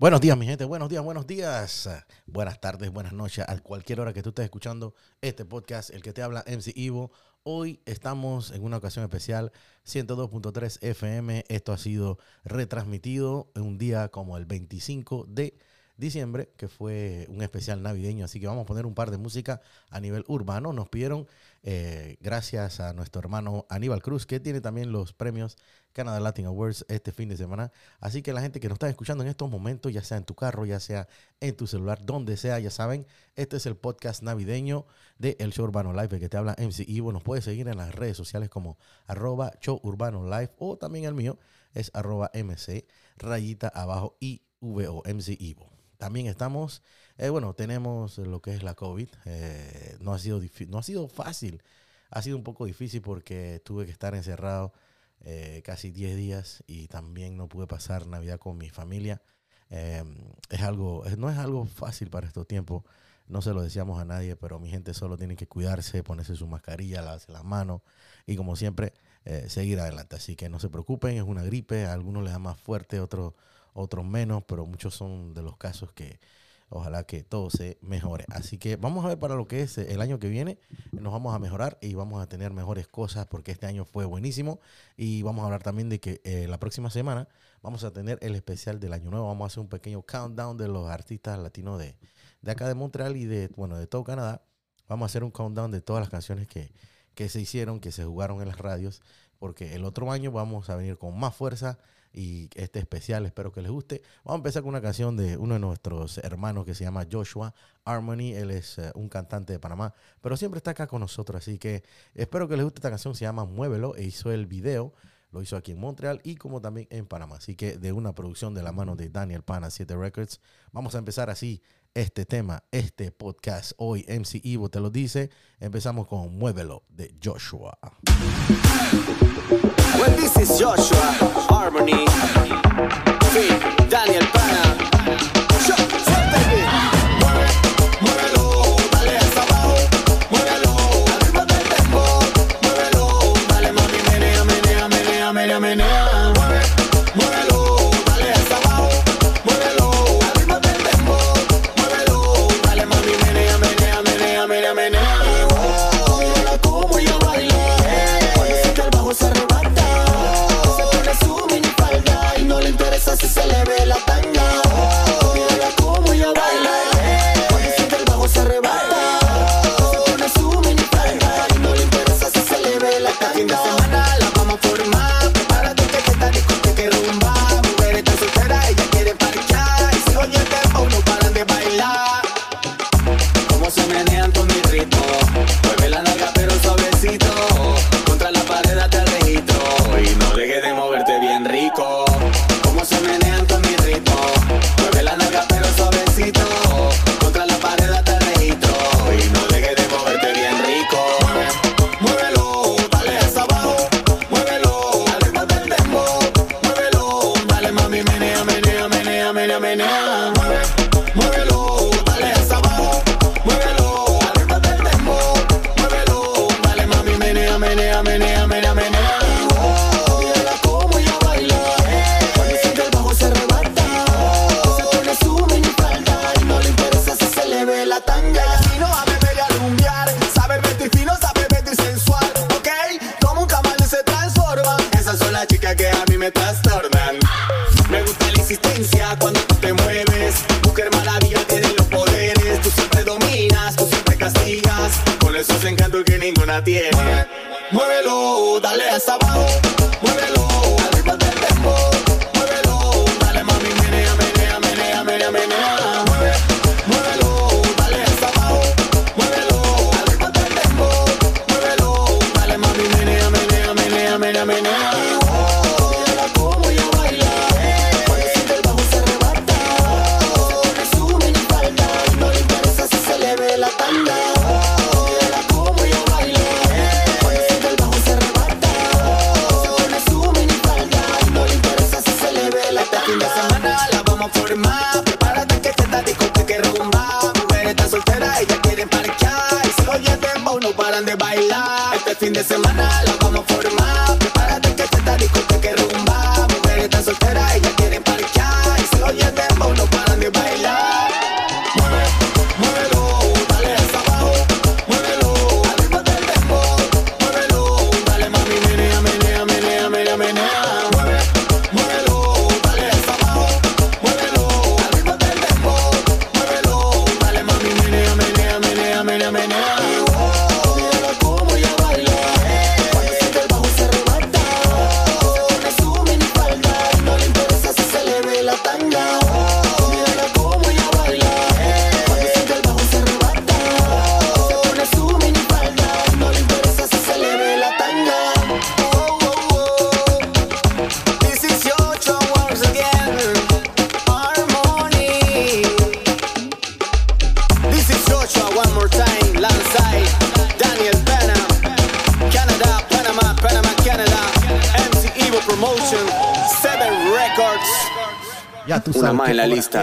Buenos días, mi gente. Buenos días, buenos días. Buenas tardes, buenas noches. A cualquier hora que tú estés escuchando este podcast, el que te habla MC Ivo. Hoy estamos en una ocasión especial, 102.3 FM. Esto ha sido retransmitido en un día como el 25 de diciembre, que fue un especial navideño. Así que vamos a poner un par de música a nivel urbano. Nos pidieron, eh, gracias a nuestro hermano Aníbal Cruz, que tiene también los premios Canada Latin Awards este fin de semana. Así que la gente que nos está escuchando en estos momentos, ya sea en tu carro, ya sea en tu celular, donde sea, ya saben, este es el podcast navideño de El Show Urbano Live, el que te habla MC Ivo. Nos puedes seguir en las redes sociales como arroba Show Urbano Live o también el mío es arroba MC rayita abajo IVO, MC Ivo. También estamos, eh, bueno, tenemos lo que es la COVID. Eh, no, ha sido no ha sido fácil, ha sido un poco difícil porque tuve que estar encerrado eh, casi 10 días y también no pude pasar Navidad con mi familia. es algo, no es algo fácil para estos tiempos. No se lo decíamos a nadie, pero mi gente solo tiene que cuidarse, ponerse su mascarilla, lavarse las manos y como siempre, seguir adelante. Así que no se preocupen, es una gripe, a algunos les da más fuerte, otros otros menos, pero muchos son de los casos que ojalá que todo se mejore. Así que vamos a ver para lo que es el año que viene, nos vamos a mejorar y vamos a tener mejores cosas porque este año fue buenísimo y vamos a hablar también de que eh, la próxima semana vamos a tener el especial del año nuevo, vamos a hacer un pequeño countdown de los artistas latinos de, de acá de Montreal y de, bueno, de todo Canadá. Vamos a hacer un countdown de todas las canciones que, que se hicieron, que se jugaron en las radios, porque el otro año vamos a venir con más fuerza y este especial. Espero que les guste. Vamos a empezar con una canción de uno de nuestros hermanos que se llama Joshua Harmony. Él es eh, un cantante de Panamá, pero siempre está acá con nosotros. Así que espero que les guste esta canción. Se llama Muévelo e hizo el video. Lo hizo aquí en Montreal y como también en Panamá. Así que de una producción de la mano de Daniel Pana 7 Records. Vamos a empezar así este tema, este podcast. Hoy MC Ivo te lo dice. Empezamos con Muévelo de Joshua. Well, this is Joshua Harmony. Fit Daniel Pana. Yo,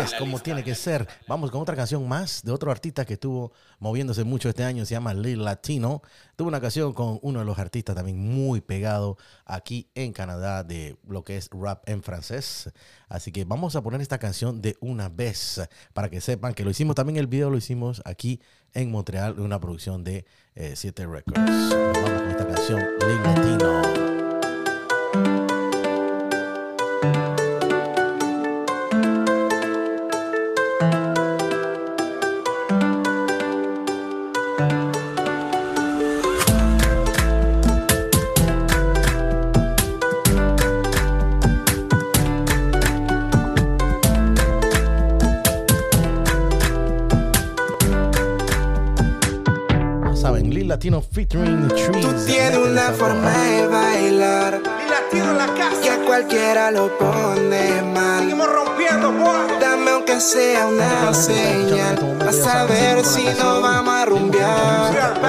es, como tiene que ser. Vamos con otra canción más de otro artista que estuvo moviéndose mucho este año. Se llama Lil Latino. Tuvo una canción con uno de los artistas también muy pegado aquí en Canadá de lo que es rap en francés. Así que vamos a poner esta canción de una vez para que sepan que lo hicimos también el video lo hicimos aquí en Montreal en una producción de 7 Records. Nos Vamos con esta canción Lil Latino. Latino featuring Trees. Tú tienes una forma de bailar que a cualquiera lo pone mal. Dame aunque sea una señal a saber si no vamos a rumbear.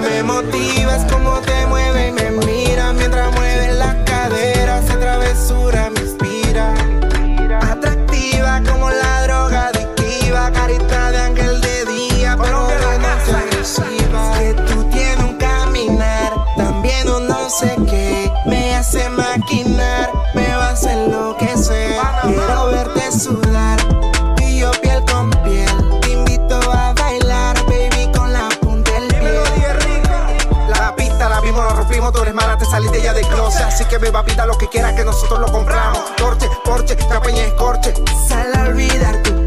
Me motivas como te me va a enloquecer. Quiero verte sudar, y yo piel con piel, te invito a bailar, baby, con la punta del pie. La pista la vimos, nos rompimos, tú eres mala, te saliste ya del closet. Así que me va a pitar lo que quieras que nosotros lo compramos. Torche, porche, capeña, escorche Sal a olvidar tu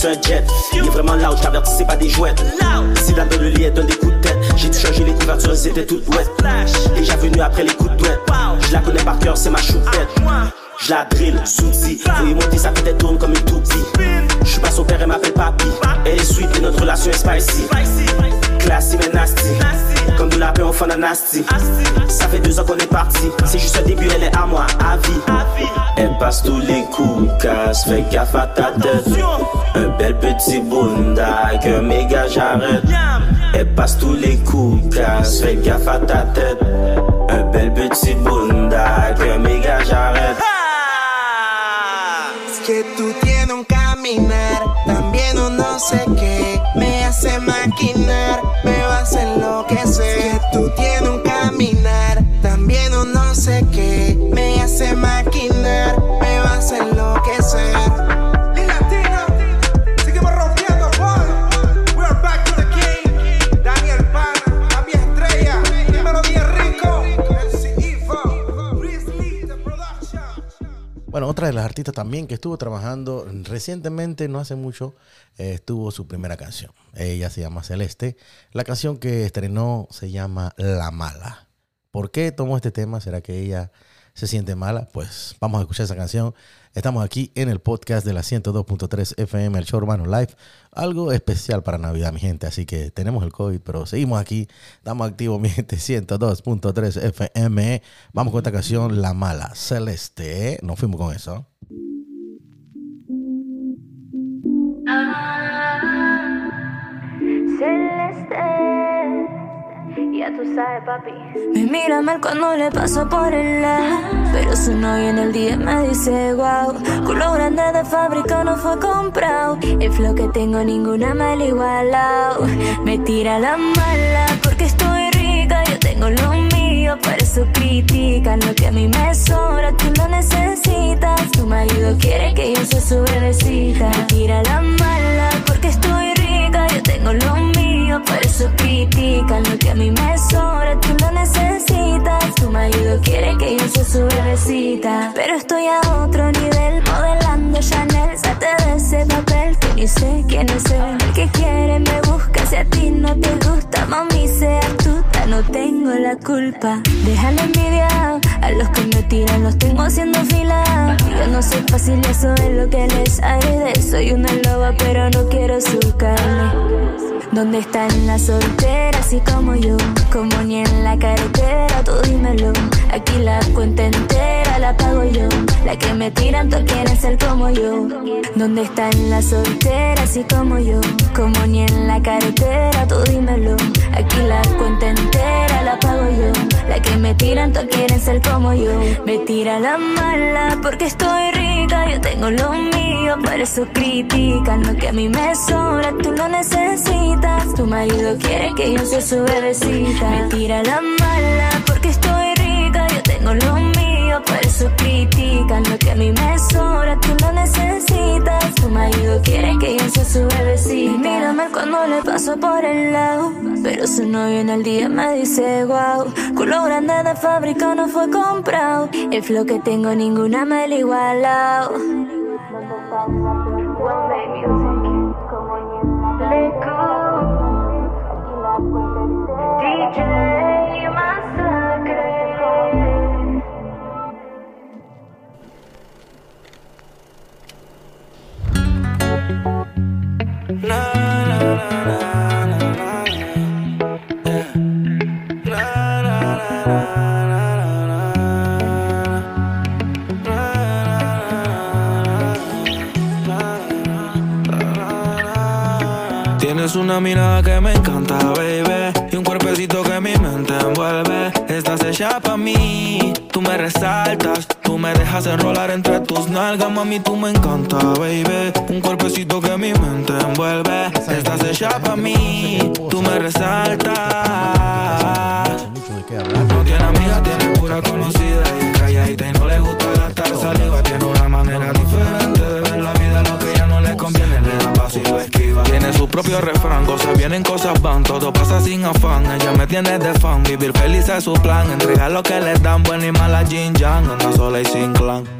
coûte un jet, il est vraiment là où je c'est pas des jouettes. Si dans le lit, elle donne des coups de tête. J'ai dû changer les couvertures, elles étaient toutes ouettes. Déjà venu après les coups de douette. Je la connais par cœur, c'est ma choupette. Je la drill, souti, voyez monter, sa tête tourne comme une toupie. Je suis pas son père, elle m'appelle papy. Elle est sweet et notre relation est spicy. Classy mais nasty. La paix au fond d'un nasty. Ça fait deux ans qu'on est parti. C'est juste un début, elle est à moi, à vie. Elle passe tous les coups, casse, fais gaffe à ta tête. Un bel petit bunda avec un méga j'arrête. Elle passe tous les coups, casse, fais gaffe à ta tête. Un bel petit bunda avec un méga j'arrête. Es que tú tienes un caminar, también un no sé qué. Me hace maquinar, me vas a enloquecer. Es sé qué. Me hace maquinar, me vas a enloquecer. Bueno, otra de las artistas también que estuvo trabajando recientemente, no hace mucho, eh, estuvo su primera canción. Ella se llama Celeste. La canción que estrenó se llama La Mala. ¿Por qué tomó este tema? ¿Será que ella se siente mala? Pues vamos a escuchar esa canción. Estamos aquí en el podcast de la 102.3 FM, el show urbano live. Algo especial para Navidad, mi gente. Así que tenemos el COVID, pero seguimos aquí. Estamos activos, mi gente. 102.3 FM. Vamos con esta canción, La Mala, Celeste. Nos fuimos con eso. Celeste, ya tú sabes, papi. Me mira mal cuando le paso por el lado. Pero su novio en el día me dice wow. Culo grande de fábrica no fue comprado. El flow que tengo ninguna me lo igualado. Me tira la mala porque estoy rica. Yo tengo lo mío, por eso critican lo que a mí me sobra. Tú lo necesitas. Tu marido quiere que yo sea su. Me tira la mala porque estoy rica. Yo por eso critican lo que a mí me sobra, tú lo necesitas necesita. Pero estoy a otro nivel, modelando Chanel. Salte de ese papel que ni sé quién es él. El que quiere me busca, si a ti no te gusta, mami, sea astuta, no tengo la culpa. Deja la envidia a los que me tiran, los tengo haciendo fila. Yo no soy fácil, eso es lo que les haré. Soy una loba, pero no quiero su carne. ¿Dónde están las solteras así como yo? Como ni en la carretera, tú dímelo. Aquí la cuenta entera la pago yo. La que me tiran, tú quieren ser como yo. ¿Dónde están las solteras así como yo? Como ni en la carretera, tú dímelo. Aquí la cuenta entera la pago yo. La que me tiran, tú quieren ser como yo. Me tira la mala porque estoy rica, yo tengo lo mío, por eso critican lo que a mí me sobra, tú lo necesitas. Tu marido quiere que yo sea su bebecita. Me tira la mala lo mío, por eso critican lo que a mí me sobra, tú lo necesitas. Tu marido quiere que yo sea su bebecita. Mírame cuando le paso por el lado, pero su novio en el día me dice wow, culo grande de fábrica no fue comprado, el flow que tengo ninguna me lo igualado. DJ mami. Tú me encanta, baby. Un cuerpecito que mi mente envuelve. Estás hecha pa' mí. Tú me resaltas. No tiene amiga, tiene pura conocida y calladita y no le gusta gastar saliva. Tiene una manera diferente de ver la vida, lo que ya no le conviene le da paso y lo esquiva. Tiene su propio refrán, cosas vienen, cosas van, todo pasa sin afán. Ella me tiene de fan, vivir feliz es su plan. Entregar lo que le dan, buena y mala Jin Yang, anda sola y sin clan.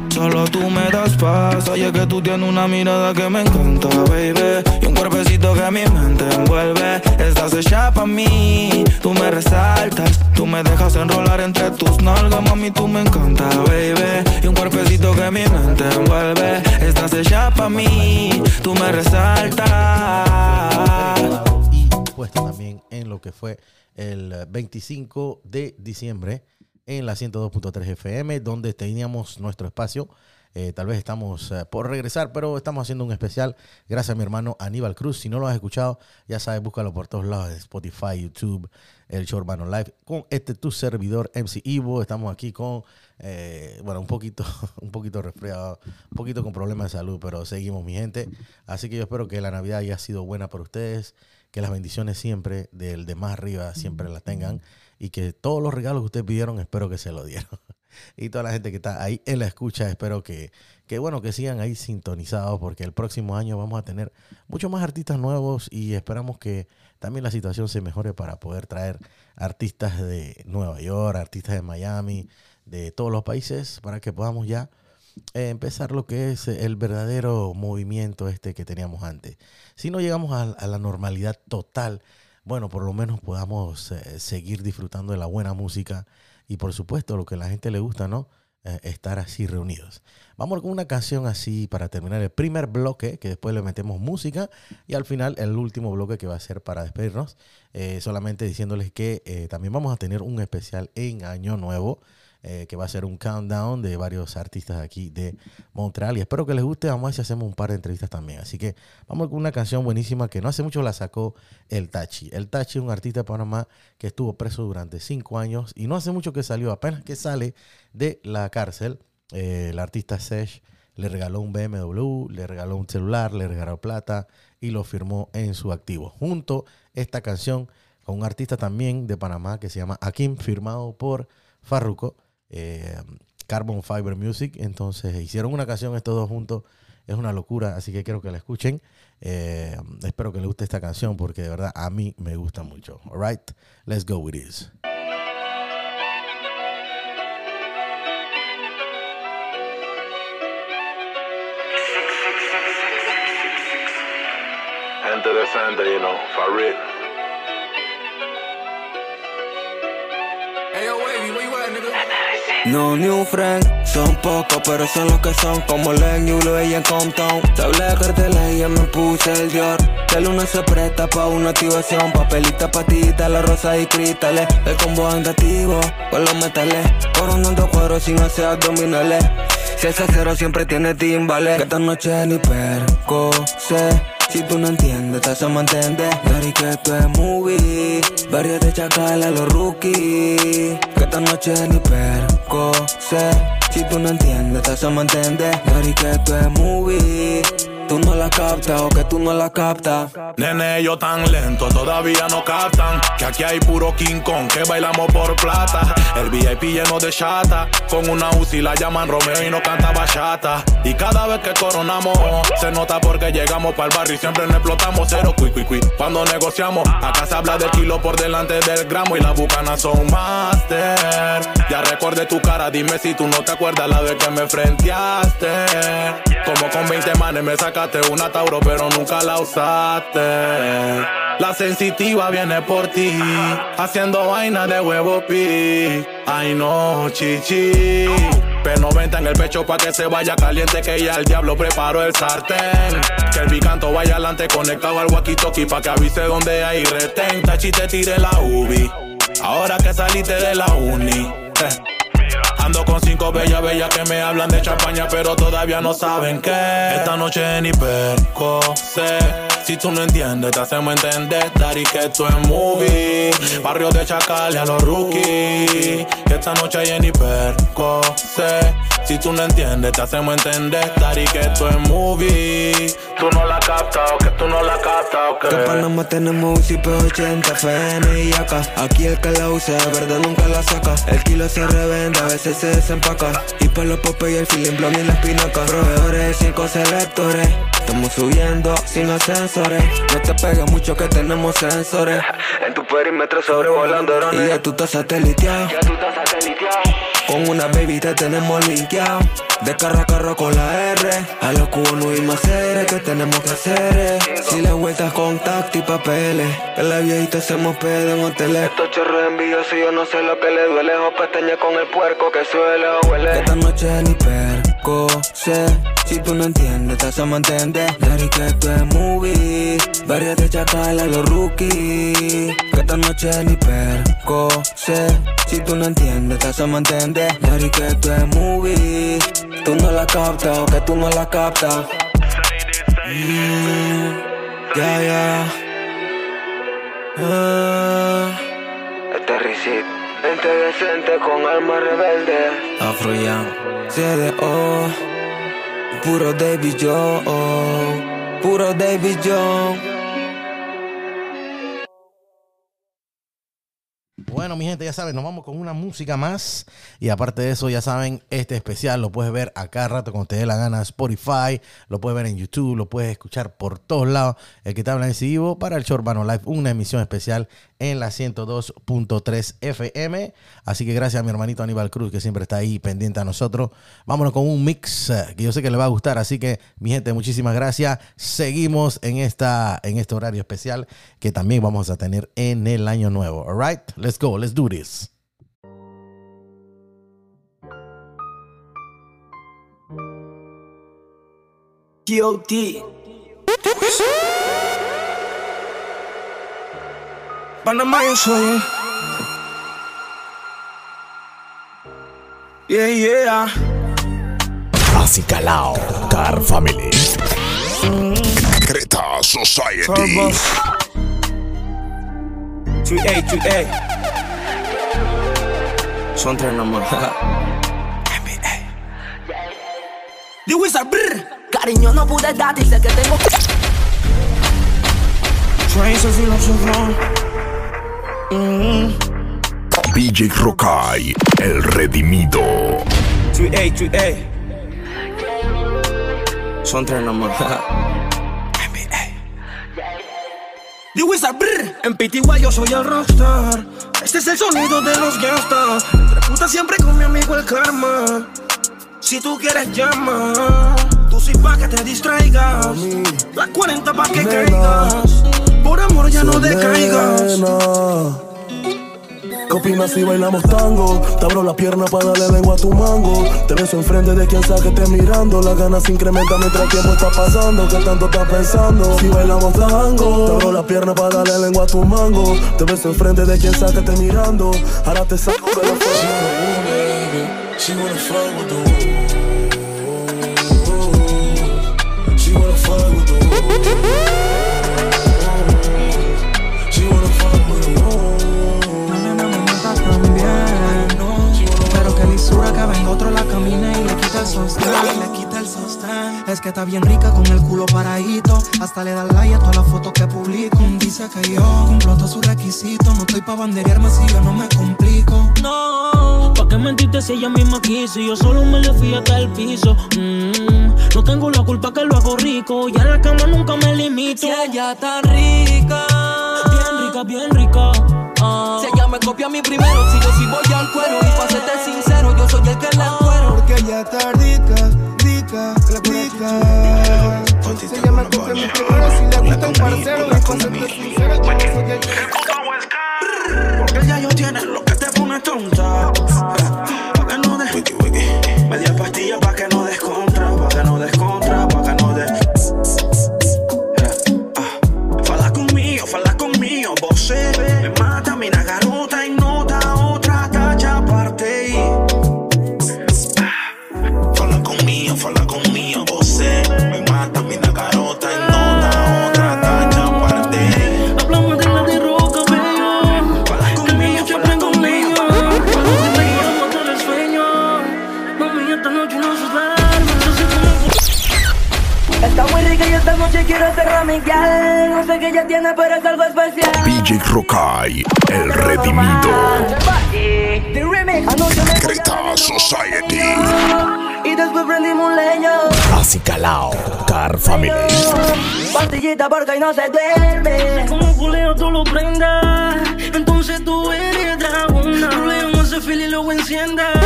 solo tú me das paz. Oye, que tú tienes una mirada que me encanta, baby. Y un cuerpecito que mi mente envuelve. Estás hecha pa' mí, tú me resaltas. Tú me dejas enrolar entre tus nalgas, mami, tú me encanta, baby. Y un cuerpecito que mi mente envuelve. Estás hecha pa' mí, tú me resaltas. y puesta también en lo que fue el eh, 25 de diciembre en la 102.3 FM, donde teníamos nuestro espacio Eh, tal vez estamos eh, por regresar, pero estamos haciendo un especial gracias a mi hermano Aníbal Cruz. Si no lo has escuchado, ya sabes, búscalo por todos lados, Spotify, YouTube, el show Urbano Live, con este tu servidor MC Ivo. Estamos aquí con, eh, bueno, un poquito, un poquito resfriado, un poquito con problemas de salud, pero seguimos, mi gente. Así que yo espero que la Navidad haya sido buena para ustedes, que las bendiciones siempre del de más arriba siempre las tengan y que todos los regalos que ustedes pidieron, espero que se lo dieron. y toda la gente que está ahí en la escucha, espero que, que, bueno, que sigan ahí sintonizados porque el próximo año vamos a tener muchos más artistas nuevos y esperamos que también la situación se mejore para poder traer artistas de Nueva York, artistas de Miami, de todos los países, para que podamos ya eh, empezar lo que es el verdadero movimiento este que teníamos antes. Si no llegamos a, a la normalidad total, bueno, por lo menos podamos eh, seguir disfrutando de la buena música y por supuesto lo que a la gente le gusta, ¿no? Eh, estar así reunidos. Vamos con una canción así para terminar el primer bloque, que después le metemos música y al final el último bloque que va a ser para despedirnos, eh, solamente diciéndoles que también vamos a tener un especial en Año Nuevo. Eh, que va a ser un countdown de varios artistas aquí de Montreal. Y espero que les guste. Vamos a ver si hacemos un par de entrevistas también. Así que vamos con una canción buenísima que no hace mucho la sacó el Tachi. El Tachi es un artista de Panamá que estuvo preso durante cinco años y no hace mucho que salió, apenas que sale de la cárcel. eh, el artista Sesh le regaló un BMW, le regaló un celular, le regaló plata y lo firmó en su activo. Junto esta canción con un artista también de Panamá que se llama Akim, firmado por Farruko, eh, Carbon Fiber Music. Entonces hicieron una canción estos dos juntos. Es una locura, así que quiero que la escuchen. Eh, espero que les guste esta canción porque de verdad a mí me gusta mucho. Alright, let's go with this. Gente decente, you know, Farid. No new friend, son pocos pero son los que son Como Len y Ulo y en Compton. Te hablé de carteles ya me puse el Dior. El uno se presta pa' una activación Papelita, patita, la rosa y cristales. El combo andativo con los metales Coronando cuero sin hacer abdominales. Si ese cero siempre tiene timbales. Que esta noche ni perco sé si tú no entiendes, te hacemos entender. Dari que esto es movie. Varios de chacal a los rookies. Que esta noche ni perco sé. Si tú no entiendes, te hacemos entender. Dari que esto es movie Tú no la captas o que tú no la captas. Nene, ellos tan lento, todavía no captan Que aquí hay puro King Kong, que bailamos por plata. El VIP lleno de chata Con una UCI la llaman Romeo y no canta bachata. Y cada vez que coronamos Se nota porque llegamos para el barrio y siempre nos explotamos Cero. Cui Cuando negociamos Acá se habla de kilo por delante del gramo Y las bucanas son master. Ya recordé tu cara, dime si tú no te acuerdas La vez que me frenteaste. Como con 20 manes me una Tauro pero nunca la usaste. La sensitiva viene por ti Haciendo vaina de huevo pi. Ay no, chichi. P90 en el pecho pa' que se vaya caliente Que ya el diablo preparó el sartén. Que el bicanto vaya adelante conectado al walkie-talkie Pa' que avise donde hay retén. Tachi tire la ubi. Ahora que saliste de la uni eh. Ando con cinco bellas, bellas que me hablan de champaña, pero todavía no saben que esta noche ni perco sé. Si tú no entiendes, te hacemos entender, Dari, que esto es movie. Barrio de Chacal y a los rookies. Esta noche hay ni perco sé. Si tú no entiendes, te hacemos entender, Dari, que esto es movie. Tú no la captas, que tú no la captas, Que que. Panamá tenemos un CP 80 FN y acá. Aquí el que la usa, de verdad nunca la saca. El kilo se revende, a veces se desempaca. Y para los popes y el feeling blon y la espinaca. Proveedores cinco selectores. Estamos subiendo sin ascensores No te pegues mucho que tenemos sensores. En tu perímetro sobrevolando drones. Y ya tú estás sateliteado con una baby te tenemos linkeado De carro a carro con la R. A los cubanos y más seres que tenemos que hacer. Si le vueltas contacto y papeles. Que la viejita hacemos pedo en hoteles. Estos chorros envidiosos yo no sé lo que le duele. O pestaña con el puerco que suele o huele. Que esta noche ni perco sé Si tú no entiendes te hacemos entender. Dari que esto es movie. Varias de chacal a los rookies. Que esta noche ni perco sé. Si tú no entiendes, te hacemos entender. Dari que esto es movie. Tú no la captas o que tú no la captas. Mm, Ya, ya. Ah, Este recit Gente decente con alma rebelde. Afro Young CDO Puro David Joe Puro David Joe Bueno, mi gente, ya saben, nos vamos con una música más. Y aparte de eso, ya saben, este especial lo puedes ver a cada rato cuando te dé la gana Spotify, lo puedes ver en YouTube, lo puedes escuchar por todos lados. El que te habla en vivo para el Show Urbano Live, una emisión especial en la 102.3 FM. Así que gracias a mi hermanito Aníbal Cruz, que siempre está ahí pendiente a nosotros. Vámonos con un mix eh, que yo sé que le va a gustar. Así que, mi gente, muchísimas gracias. Seguimos en, esta, en este horario especial que también vamos a tener en el año nuevo. All right, let's go, let's do this. Panamá yo soy. Yeah, yeah. Así calao, Car Family. Creta Society. Turbos 3A, 3A Son tres nomás. NBA The Wizard, brr Cariño, no pude darte y sé que tengo Trains of philosopher DJ Rokai, el redimido. 3A, 3A Son tres nomás. The Wizard, brr. En PTY yo soy el rockstar. Este es el sonido de los gangsters. Entre putas siempre con mi amigo el karma. Si tú quieres llama. Tú sí pa' que te distraigas. Las 40 pa' que caigas Por amor ya no decaigas ¿Qué opinas si bailamos tango? Te abro la pierna para darle lengua a tu mango. Te beso enfrente de quien sea que esté mirando. Las ganas se incrementan mientras el tiempo está pasando. ¿Qué tanto estás pensando? Si bailamos tango, te abro la pierna para darle lengua a tu mango. Te beso enfrente de quien sea que esté mirando. Ahora te saco de la She otro la camina y le quita el sostén. Le quita el sostén. Es que está bien rica con el culo paradito. Hasta le da like a todas las fotos que publico. Dice que yo cumplo todos sus requisitos. No estoy pa' banderearme si yo no me complico. No, ¿pa' qué mentirte si ella misma quiso? Y yo solo me le fui hasta el piso. Mm, no tengo la culpa que lo hago rico. Y en la cama nunca me limito. Si ella está rica Bien rica, bien rica. Ah. Si ella me copia a mí primero Si yo sí voy al cuero Y pa' serte sincero que la Porque ella está rica, rica, rica. Si ella me copia a mí primero Si le gusta el parcero Y pa' serte sincero Yo soy el que Porque ya yo tienes lo que te pone tonta. Pa' que no des. Media pastilla pa' que no des contra. Pa' que no des quiero ser amigal No sé qué ella tiene pero es algo especial. DJ Rokai, el redimido. Creta Society. y después prendimos un leño. Así calao, Car Family. Pastillita porque no se duerme. Como culeo tú lo prendas. Entonces tú eres dragona. Problema ese fil y luego encienda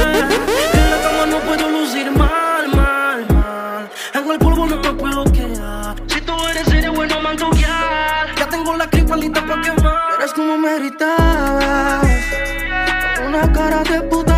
una cara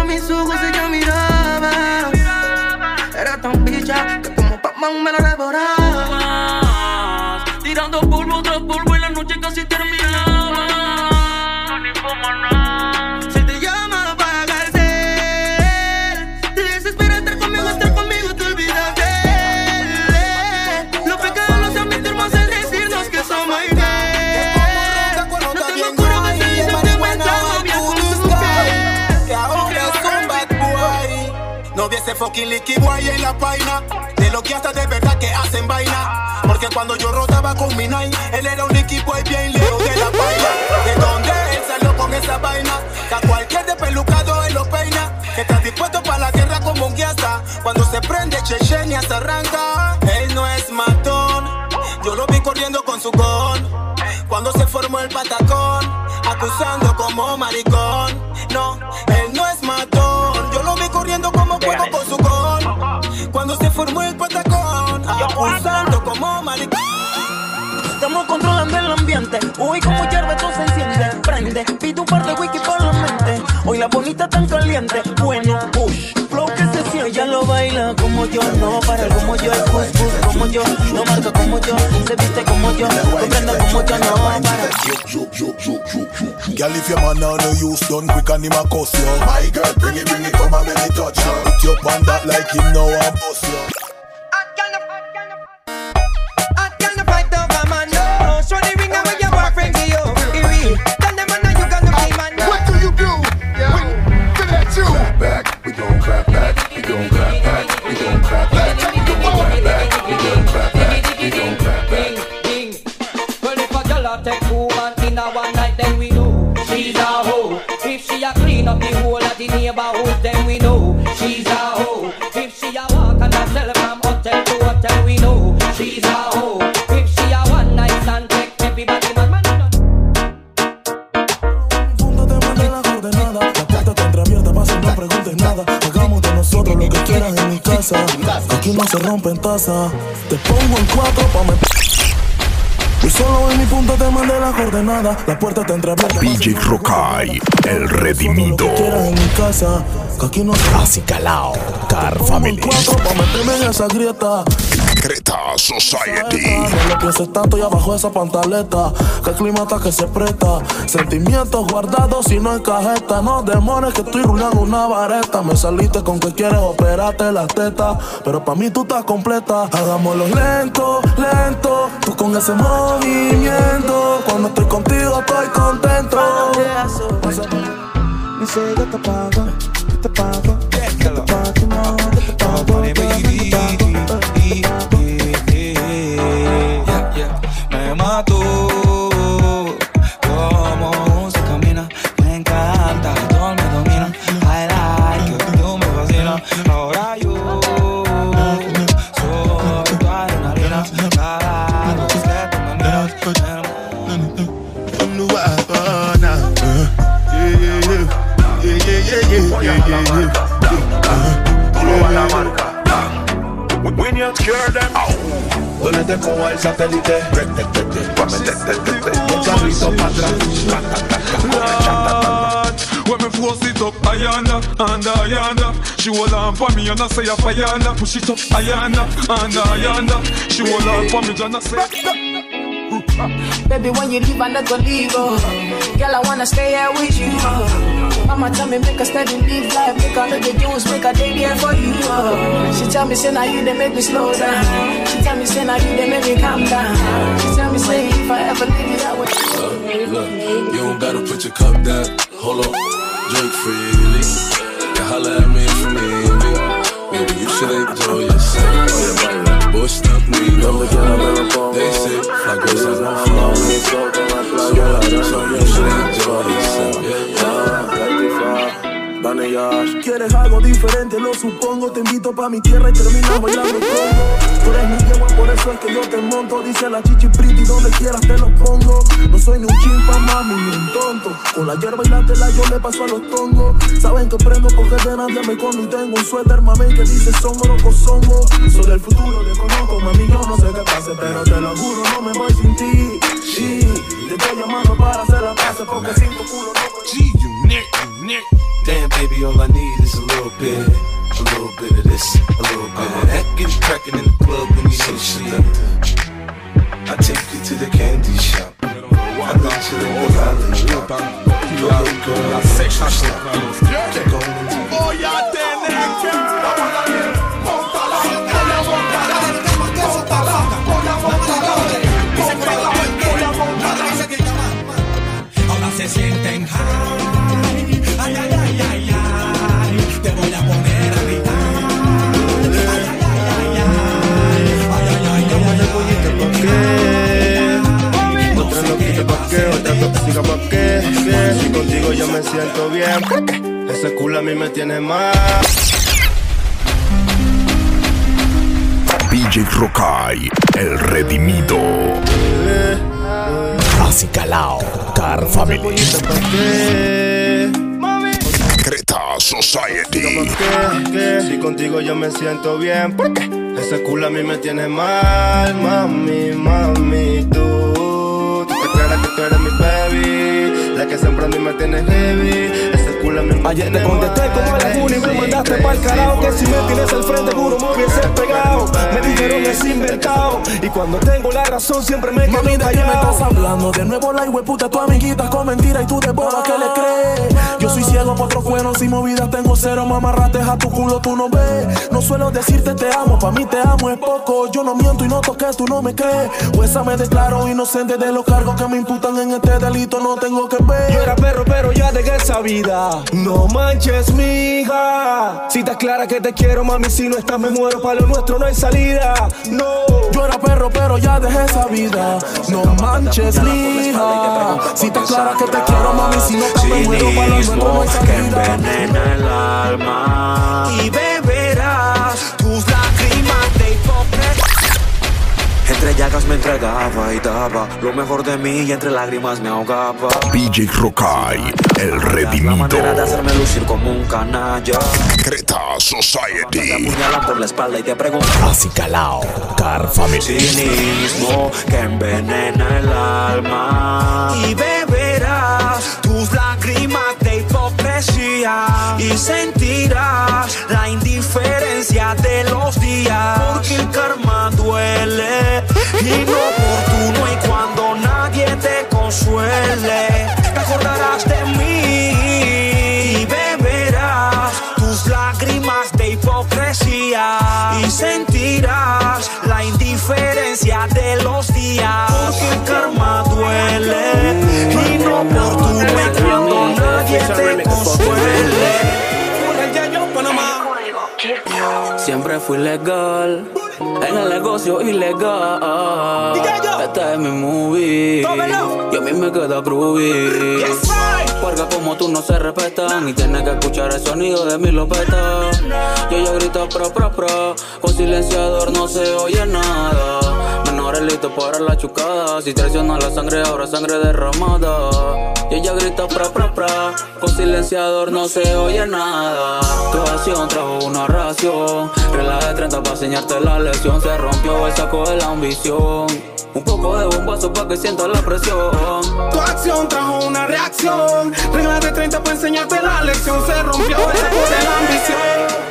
Licky Boy en la vaina. De lo que hasta de verdad que hacen vaina. Porque cuando yo rotaba con mi nine, él era un Licky Boy bien lejos de la vaina. De donde él salió con esa vaina. Que a cualquier despelucado él lo peina. Que está dispuesto para la guerra como un guiasta. Cuando se prende Chechenia se arranca. Él no es matón. Yo lo vi corriendo con su gon. Cuando se formó el patacón. Acusando como maricón. Ambiente. Uy, como hierve todo se enciende. Prende, pide un par de wiki por la mente. Hoy la bonita tan caliente. Bueno, push. Flow que se siente. Ella lo baila como yo. No para como yo. El push, push como yo. No marca como yo. Se viste como yo. Comprende como yo. No para. Girl, if your man on no use done quick and him a cuss you. My girl, bring it, bring it, come and make me touch you. Put your on that like him now and bust you. Preguntes nada. Hagamos de nosotros lo que quieras en mi casa. Aquí no se rompen tazas. Te pongo en cuatro pa' me. Y solo en mi punto te mandé las coordenadas. La puerta está entreabierta. DJ Rokai, el redimido. quieras en mi casa. Que aquí no se Así calao, Car Family. cuatro pa' meterme en esa grieta. Creta Society. No lo pienses tanto y abajo esa pantaleta. Que el clima está que se presta. Sentimientos guardados y no hay cajeta. No demores que estoy rulando una vareta. Me saliste con que quieres operarte las tetas. Pero pa' mí tú estás completa. Hagámoslo lento, lento. Tú con ese movimiento. Cuando estoy contigo estoy contento. Yo te pago, yo te pago, When you cure them ¿Dónde te pongo el satélite? El carrito para atrás. Lord, when me force it up, ayanda, and ayanda. She hold on for me and I say up ayanda. Push it up, ayanda, and ayanda. She hold on for me and I say. Baby, when you leave, I not gonna leave, oh. Girl, I wanna stay here with you, oh. Mama tell me make a steady live life, make all of the dues, make a day there for you, oh. She tell me, say, now you, they make me slow down. She tell me, say, now you, they make me calm down. She tell me, say, if I ever leave you, I would. Look, look, you don't gotta put your cup down. Hold up, drink freely. You holla at me need me. Baby, you should enjoy yourself. Bush stuff me go. They say, fly girls no flow. So, so you should enjoy yourself. Dale ya. Quieres algo diferente, lo supongo. Te invito pa' mi tierra y terminamos bailando congo. Tú eres mi yegua, por eso es que yo te monto. Dice la chichi pretty, donde quieras te lo pongo. No soy ni un chimpa, mami, ni un tonto. Con la hierba y la tela yo le paso a los tongos. Saben que prendo porque de nadie me escondo y tengo un suéter, mami, que dice songo, loco, songo. Soy del futuro, le conozco, mami, yo no sé qué pase, pero te lo juro, no me voy sin ti. Sí, te estoy llamando para hacer la porque sin tu culo no G, you nick, you nick. Damn, baby, all I need is a little bit. A little bit of this, a little bit of that. Get it crackin' in the club when you say shit. I take you to the candy shop. I got you in the lollipop. Yo, yo, girl, I say stop. Keep going. Voy a tener que. Ahora se sienten high. Qué, pa' qué, otra tóxica pa' qué, qué. Si contigo yo me siento bien, ese culo a mí me tiene mal. DJ Rokai, el redimido. Así calao, Car Family. Creta Society. Si contigo yo me siento bien, ¿por qué? Ese culo a mí me tiene mal, mami, mami, tú. Tú eres mi baby, la que siempre a mí me tiene heavy. Ayer te contesté como a la y me mandaste pa'l carajo Que si me tienes al frente juro me hubieses pegado Me dijeron es inventado Y cuando tengo la razón siempre me quedo Mami, ¿de qué me estás hablando? De nuevo la hueputa, tu amiguita con mentira y tú de boba que le crees. Yo soy ciego por otros buenos y movidas tengo cero, mamarrates a tu culo tú no ves. No suelo decirte te amo, pa' mí te amo es poco. Yo no miento y no toqué, tú no me crees. Pues esa me declaro inocente de los cargos que me imputan en este delito, no tengo que ver. Yo era perro, pero ya dejé esa vida. No manches, mija. Si estás clara que te quiero, mami, si no estás, me muero. Para lo nuestro no hay salida. No. Yo era perro, pero ya dejé esa vida. No manches, mija. Si estás clara que te quiero, mami, si no estás, me muero. Para lo nuestro no hay que salida. envenena el alma. y beberás Entre llagas me entregaba y daba lo mejor de mí y entre lágrimas me ahogaba. DJ Rokai, el La redimido. manera de hacerme lucir como un canalla. Creta Te Society. apuñalan por la espalda y te preguntan. Así calao, Car Family. Cinismo que envenena el alma. y beberás tus lágrimas de hipocresía y sentirás la indiferencia de los días porque el karma duele inoportuno y cuando nadie te consuele. Te acordarás de mí y beberás tus lágrimas de hipocresía. Y sentirás la indiferencia de los días. Porque el karma duele. Inoportuno y cuando nadie te consuele. Siempre fui legal en el negocio ilegal. Esta es mi movie. Y a mí me queda groovy. Porque como tú no se respetan y tienes que escuchar el sonido de mi lopeta. Y ella grita pro pro pro. Con silenciador no se oye nada. Menores listos para la chucada. Si traiciona la sangre, ahora sangre derramada. Y ella grita pra pra pra. Con silenciador no se oye nada. Tu acción trajo una ración. Regla de 30 para enseñarte la lección. Se rompió el saco de la ambición. Un poco de bombazo para que sientas la presión. Tu acción trajo una reacción. Regla de 30 para enseñarte la lección. Se rompió el saco de la ambición.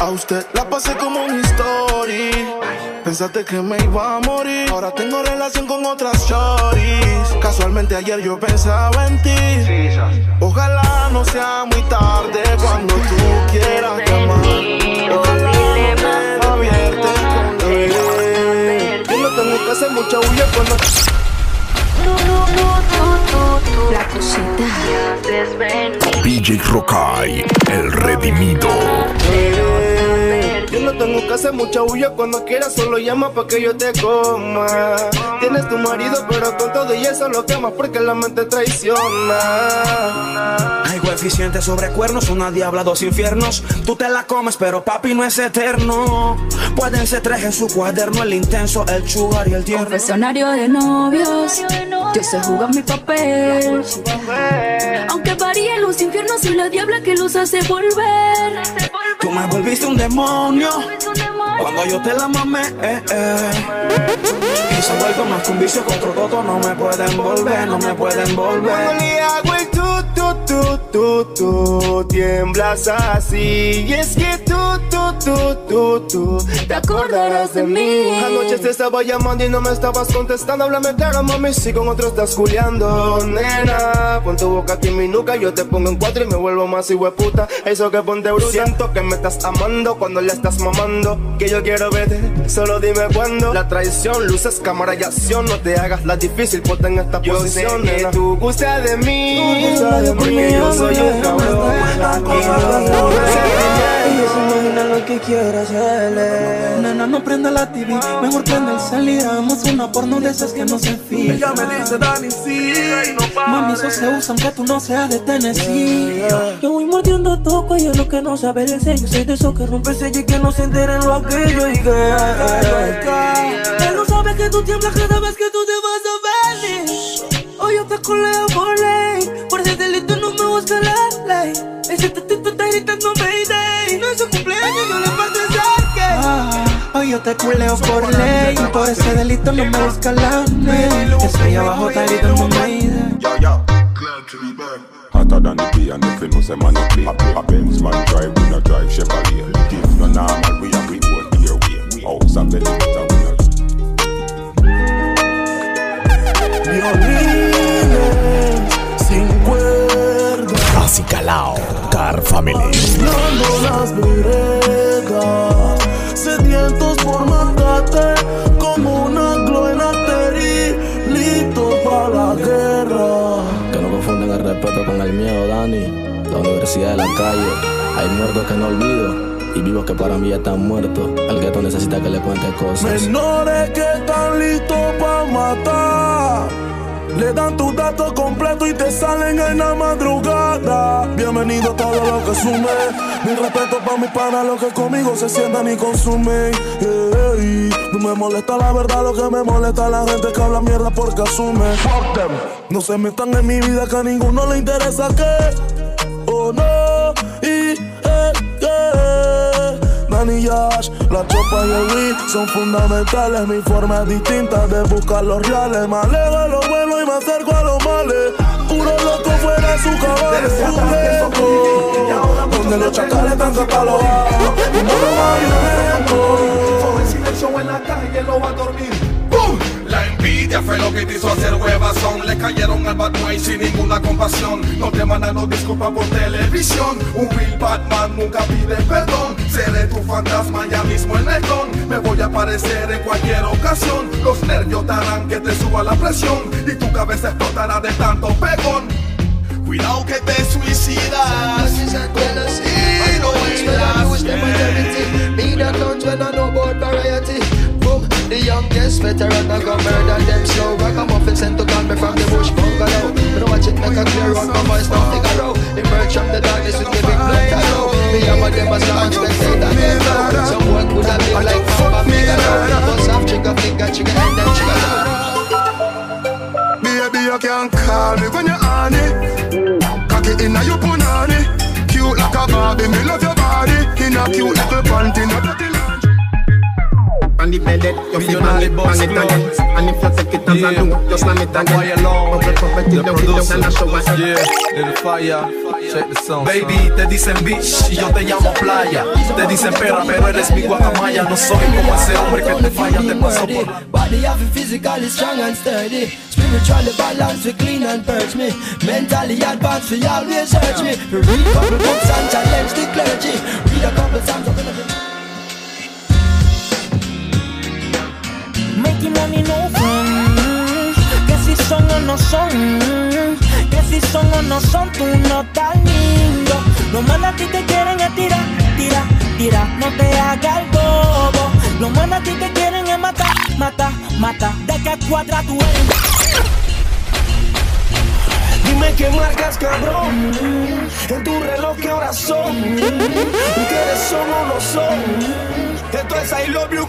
A usted la pasé como un story. Pensaste que me iba a morir. Ahora tengo relación con otras shorties. Casualmente ayer yo pensaba en ti. Ojalá no sea muy tarde cuando tú quieras llamar. Ojalá no me despierte. Yo no tengo que hacer mucha bulla cuando. La cosita. DJ Rokai, el redimido. Yo no tengo que hacer mucha bulla cuando quieras, solo llama pa' que yo te coma. Tienes tu marido, pero con todo y eso lo quemas porque la mente traiciona. Hay coeficiente sobre cuernos, una diabla, dos infiernos. Tú te la comes, pero papi no es eterno. Pueden ser tres en su cuaderno, el intenso, el sugar y el tierno. Confesionario de novios, yo sé jugar mi papel. Aunque varíen los infiernos y la diabla que los hace volver. Tú me volviste un demonio cuando yo te la mamé. Eh, eh. Y se ha vuelto más que un vicio con otro toto. No me pueden volver, no me pueden volver. Tu, tu, tu, tiemblas así. Y es que tú, tú, tú, tú, tú, te acordarás de mí. Anoche te estaba llamando y no me estabas contestando. Háblame claro, mami, si con otro estás culiando. Nena, pon tu boca aquí en mi nuca. Yo te pongo en cuatro y me vuelvo más puta. Eso que ponte bruta. Siento que me estás amando cuando le estás mamando. Que yo quiero verte, solo dime cuándo. La traición, luces, cámara y acción. No te hagas la difícil, ponte en esta Yo posición. sé que nena. tú gustas de mí. Tú gustas de mí. Porque yo soy un cabrón. Y no se imagina lo que quiere hacerle. Nena, no prenda la TV, mejor prenda el salir. Hagamos una porno de esas que no se fija. Ella me dice, Dani, y pares. Mami, eso se usa aunque tú no seas de Tennessee. Yo voy mordiendo todo cuello, lo que no sabe el sello. Soy de esos que rompe el sello y que no se enteren lo aquello. Y que él no sabe que tú tiemblas cada vez que tú te vas a venir. Hoy yo te coleo por ley. Busca la ley. Ese tatito está gritando Mayday. No es su cumpleaños, yo le el saque. Hoy yo te culeo por ley. Por ese delito no me busca la ley. Estoy abajo, está gritando Mayday. Yo, yo. Hotter than the bee and if you know say man no play A Benz man drive, we no drive Chevrolet no normal, we a we way House a belly, a we no cuerda. Así calao, Car Family. Las veredas, sedientos por matarte como una listo para la guerra. Que no confunden el respeto con el miedo, Dani. La universidad de la calle. Hay muertos que no olvido y vivos que para mí ya están muertos. El gueto necesita que le cuente cosas. Menores que están listos para matar. Le dan tu dato completo y te salen en la madrugada. Bienvenido a todo lo que sume. Mi respeto para mis panas, los que conmigo se sientan y consumen. Ey, no me molesta la verdad, lo que me molesta es la gente que habla mierda porque asume. Fuck them. No se metan en mi vida que a ninguno le interesa que. Oh no. Yash, la chopa y el beat son fundamentales. Mi forma es distinta de buscar los reales. Me alejo de lo bueno y me acerco a los males. Puro loco fuera de su cabeza. Donde los chacales están catalogados. Y no lo va violento. Joven silencio en la calle lo va a dormir. Envidia fue lo que te hizo hacer huevazón. Le cayeron al Batman sin ninguna compasión. No te mandan no disculpa por televisión. Un real Batman nunca pide perdón. Seré tu fantasma ya mismo en el con. Me voy a aparecer en cualquier ocasión. Los nervios te harán que te suba la presión. Y tu cabeza explotará de tanto pegón. Cuidado que te suicidas. I know it's when I is them and. Me that lunch when I know about variety. Boom, the youngest veteran I go murder them slow. Ragamuffin sent to call me from the bush bungalow. Me watch it make a clear run, my voice don't figure out. Emerge from the darkness with the big blood tallow. Me and my them as long spectator them know. Some boy could have been like Papa Figaro. Bust off trigger finger, trigger and then trigger down. You can call me when you're on it. Cocky inna your punani. Cute like a Barbie, me love your body. In a cute little panty, no dirty On the bed, you feel bang it, bang it again And if you take it as a do, just slam it again Bubble pop it till you feel down and a show us Yeah, little fire, check the sound. Baby, te dicen bitch y yo te llamo playa. Te dicen perra, pero eres mi guacamaya. No soy como ese hombre que te falla, te pasó por. Body have it physically strong and sturdy. Spiritually balanced, we clean and purge me. Mentally advanced, we always search me. We read couple books and challenge the clergy. Read a couple songs Making money no fun. Que si son o no son. Que si son o no son, tú no estás lindo. Lo malo a ti te quieren es tirar, tira, tira. No te hagas el bobo. Lo malo a ti te quieren es matar, mata, mata. De que cuadra tú eres. Dime qué marcas, cabrón. En tu reloj, qué horas son. Ustedes son o no son. Esto es I love you.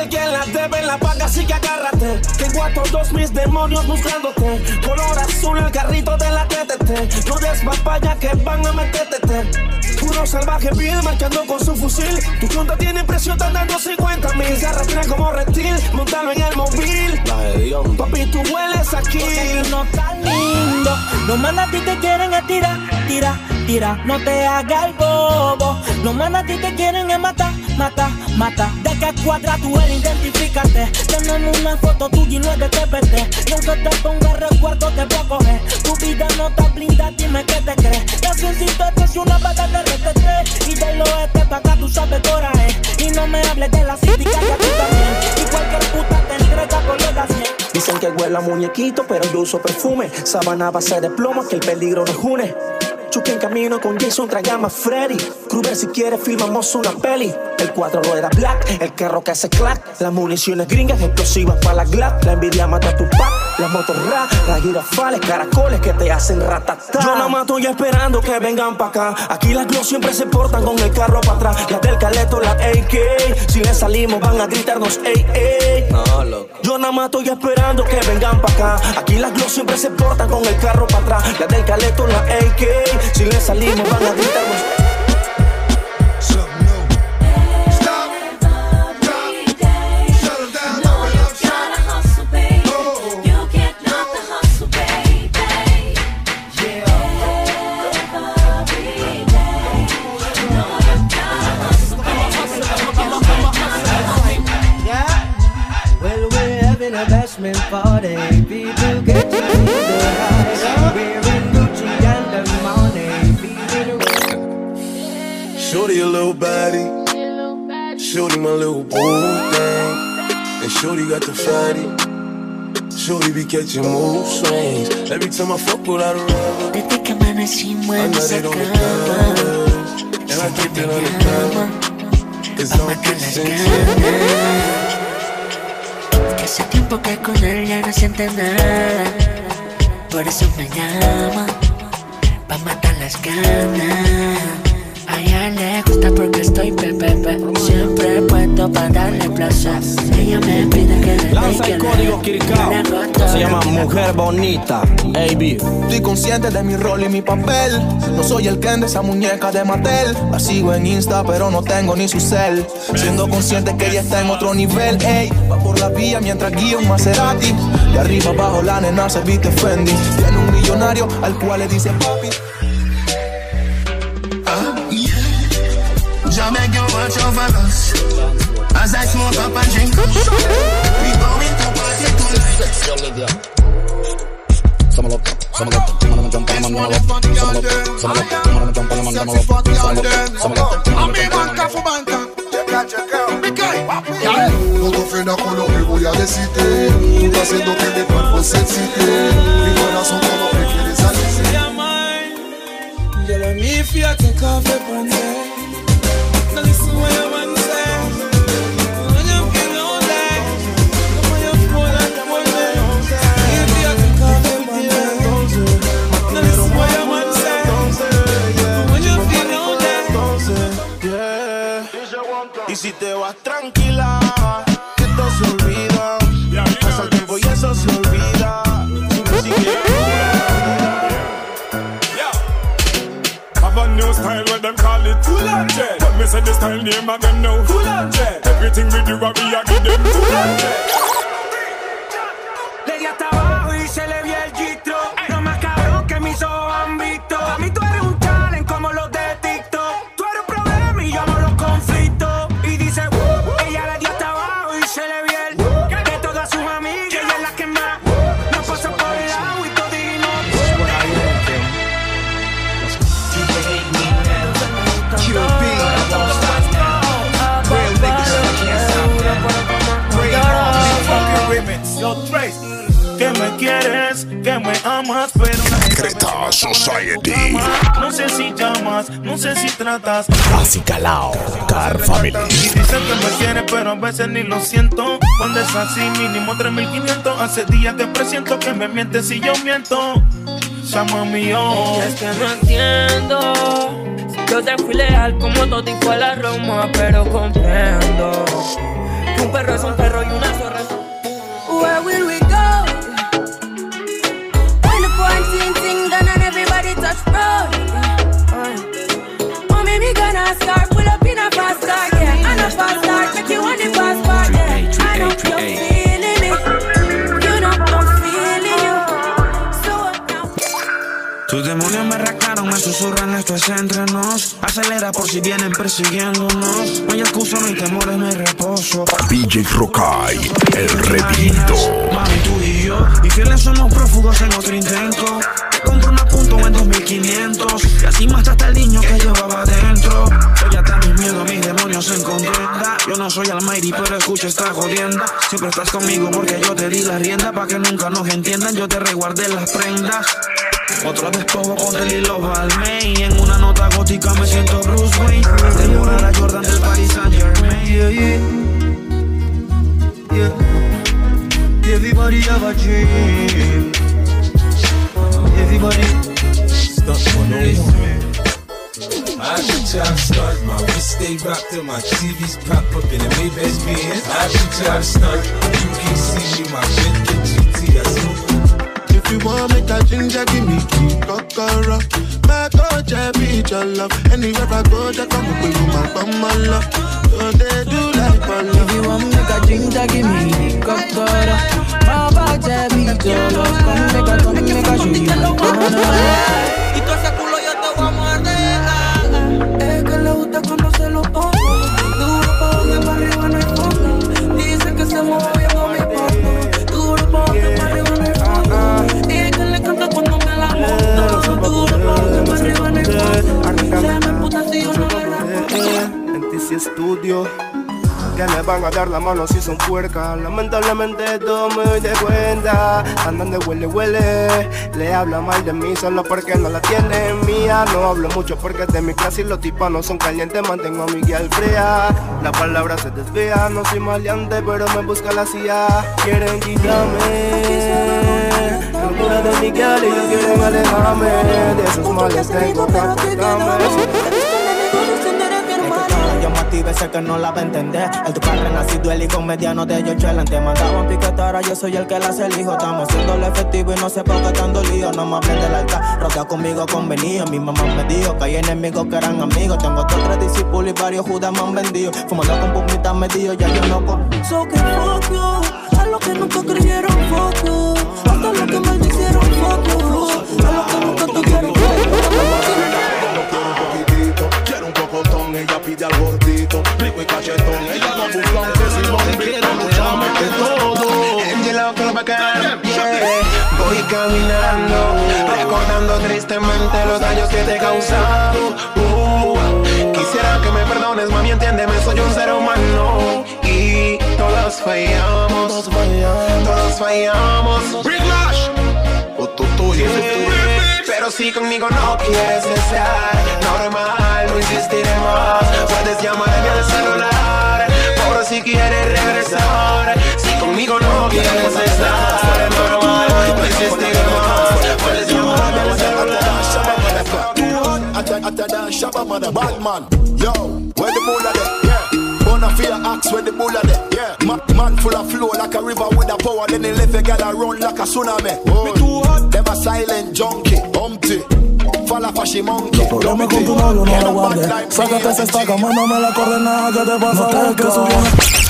El que la debe en la paga, así que agárrate. Tengo a todos mis demonios buscándote. Color azul, el carrito de la TTT. No des papaya que van a meterte. Puro salvaje vil marchando con su fusil. Tu junta tiene precio, están dando 50 mil. Se arrastran como reptil, montalo en el móvil. Papi, tú hueles aquí. no tan lindo. Lo malo a ti te quieren es tirar, tira, tira. No te hagas el bobo. Lo malo a ti te quieren es matar, mata, mata. De que cuadra tú eres, identifícate. Tenemos una foto tuya y no es de TPT. Y aunque te ponga recuerdo, te voy a coger. Tu vida no está blindada, dime qué te crees. Ciencita es una pata de RTT. Y del oeste pa' acá tú sabes coraje. Y no me hables de la city, ya tú también. Y cualquier puta te entrega por da 100. Dicen que huele a muñequito, pero yo uso perfume. Sabana base de plomo, que el peligro nos une. Chuque en camino con Jason, traigamos a Freddy. Kruber, si quieres filmamos una peli. El cuatro ruedas black, el carro que hace clack. Las municiones gringas explosivas para la glass. La envidia mata a tu pack. Las motos ra, las girafales, caracoles que te hacen ratatá. Yo nada más estoy esperando que vengan pa' acá. Aquí las gloss siempre se portan con el carro para atrás. Las del caleto, las AK. Si le salimos van a gritarnos, ey, ey. No, loco. Yo nada más estoy esperando que vengan pa' acá. Aquí las gloss siempre se portan con el carro para atrás. Las del caleto, las AK. Si le salimos van a gritarnos, Well, we're having a bashment party. Shorty a little baddie. Shorty my little boo thing. And Shorty got the fatty. Shorty be catching mood swings. Every time I fuck without a rubber. Desde que amanecimos I en esa cama canvas. And I keep it on the camera. Cause I'm kissing Que hace tiempo que con él ya no siente nada Por eso me llama Pa' matar las ganas A ella le gusta porque estoy pepepe Siempre puesto para darle placer Ella me pide que le dé Lanza que el le código todo. Se llama Mujer Bonita, AB. Estoy consciente de mi rol y mi papel. No soy el Ken de esa muñeca de Mattel. La sigo en Insta, pero no tengo ni su cel. Siendo consciente que ella está en otro nivel. Ey, va por la vía mientras guía un Maserati. De arriba abajo la nena se viste Fendi. Tiene un millonario al cual le dice papi. Watch over us As I smoke up and drink We going to party tonight Some love, some love, some love, jump on them, some love, some love, some love, some love, jump on them, some love, some love, some love, some love, jump on them. No te ofendas con lo que voy a decirte Tú haciendo que mi cuerpo se excite Mi corazón como que quiere salirse Girl, I'm if you take off your pants Now listen what your man say When you feel lonely Come on, you fall like a money If you take off your pants si te vas tranquila, them call it Full on jet. Tell me say the style name them now Full on jet. Everything we do, we a give them Full on jet que me amas, pero Creta Society. no sé si llamas, no sé si tratas. Acicalao, Car Family. Y dicen que me quieres, pero a veces ni lo siento. Cuando es así, mínimo 3500. Hace días que presiento que me mientes si yo miento. Llama mío. Es que no entiendo. Si yo te fui leal como todo y fue la Roma, pero comprendo que un perro es un perro y Tus demonios me rascaron, me susurran esto es entre nos. Acelera por si vienen persiguiéndonos. No hay excusa, no hay temores, no hay reposo. DJ Rokai, el reviento. Mami, tú y yo, y fieles somos prófugos en otro intento. Te compro una punto en 2500. Y así mataste al niño que llevaba adentro. Ella está mis miedos, mis demonios en contienda. Yo no soy Almighty, pero escucha esta jodienda. Siempre estás conmigo porque yo te di la rienda. Pa' que nunca nos entiendan, yo te resguardé las prendas. Otro despojo con el hilo Balmain. En una nota gótica me siento Bruce Wayne. Devora la Jordan del Paris Saint Germain. Yeah, yeah. Yeah. Everybody have a dream. Everybody. Stop for no I can try to start, my wrist stay rocked till my TVs pop up in the Maybach Benz. I can try to start, you can see me, my Bentley GT, I smoke. If you want make a ginger, give me key, kokoro. My coach, I be your love. Anywhere I go, they come up with my bum, love. So they do like my. If you want make a ginger, give me kokoro. My coach, I be your love. Come make a, come make a show you my respondo. En TC Studio. Que me van a dar la mano si son puercas. Lamentablemente todo me doy de cuenta. Andan de huele huele. Le habla mal de mí solo porque no la tienen mía. No hablo mucho porque de mi clase y los no son calientes. Mantengo a mi guía al fría. La palabra se desvía. No soy maleante, pero me busca la CIA. Quieren quitarme. Locura de mi guía y quieren alejarme. De esos males tengo que apartarme. Yo motive, sé que no la va a entender. El tu carrera nacido el hijo mediano de ellos chelan. Te mandaban piquetara, yo soy el que la hace el hijo. Estamos efectivo y no sé por qué tanto lío. No me hablen del altar, roca conmigo convenido. Mi mamá me dijo que hay enemigos que eran amigos. Tengo dos, tres discípulos y varios judas me han vendido. Fumando con pumitas medido, ya yo no con. A los que nunca creyeron you, hasta los que maldicieron fuck you, a los que nunca tuvieron caminando, recordando tristemente los daños que te he causado. Uh, quisiera que me perdones, mami, entiéndeme, soy un ser humano. Y todos fallamos, todos fallamos. Big Lash, o tú, Pero si conmigo no quieres estar Normal, no insistiré más Puedes llamarme al celular Por si quieres regresar Si conmigo no quieres estar Normal, no insistiré más Puedes llamarme al celular bad man. Yo, where the? Yeah. Bona fear axe where the bull there? Yeah. Ma- man full of flow like a river with a power. Then he left a gal a run like a tsunami. Me too hot. Them a silent junkie, humpty. Fala fashy monkey. Los problemas con tu novio no lo guardes. Sácate esa estaca, mándame la coordenada que te pasa. No te que subió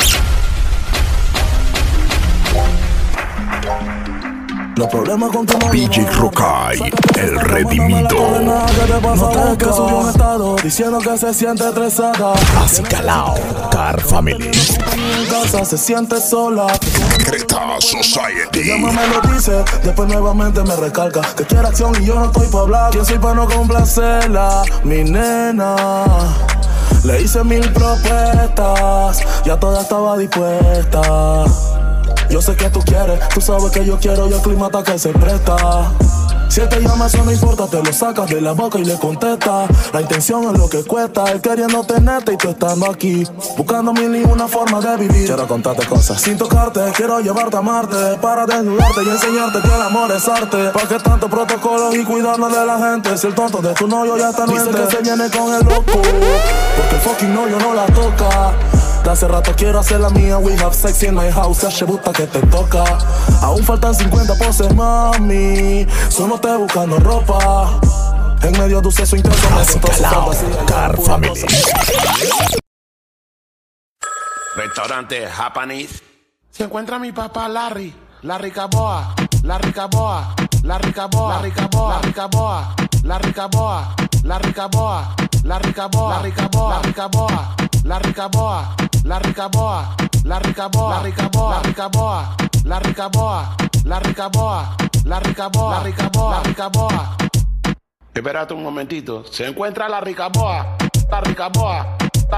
Los problemas con tu DJ Rokai, el redimido. No te que subió un estado diciendo que se siente estresada. Así calao, Car Family. En casa se siente sola. Creta Society. Llama me lo dice, después nuevamente me recalca que quiere acción y yo no estoy para hablar. ¿Quién soy para no complacerla? Mi nena. Le hice mil propuestas, ya toda estaba dispuesta. Yo sé que tú quieres, tú sabes que yo quiero y el clima está que se presta. Si él te llama, eso no importa, te lo sacas de la boca y le contesta. La intención es lo que cuesta, él queriendo tenerte y tú estando aquí. Buscando mil y una forma de vivir. Quiero contarte cosas. Sin tocarte, quiero llevarte a Marte. Para desnudarte y enseñarte que el amor es arte. ¿Para qué tanto protocolo y cuidarnos de la gente? Si el tonto de tu novio ya está Dice que se viene con el loco. Porque el fucking novio no la toca. De hace rato quiero hacer la mía, we have sex in my house, se gusta que te toca. Aún faltan 50 poses, mami, solo te buscando ropa. En medio de un sexo intenso, me siento su fantasía. Restaurante Japanese. Se encuentra mi papá Larry, Larry Caboa, Larry Caboa, Larry Caboa, Larry Caboa, Larry Caboa, Larry Caboa, Larry Caboa, Larry Caboa, Larry Caboa, Larry Caboa, Larry Caboa, Larry Caboa, Larry Caboa, Larry Caboa, Larry Caboa, Larry Caboa, Larry Caboa, Larry Caboa, Larry Caboa, Larry Caboa. Espérate un momentito. Se encuentra la la Ricaboa, la Ricaboa,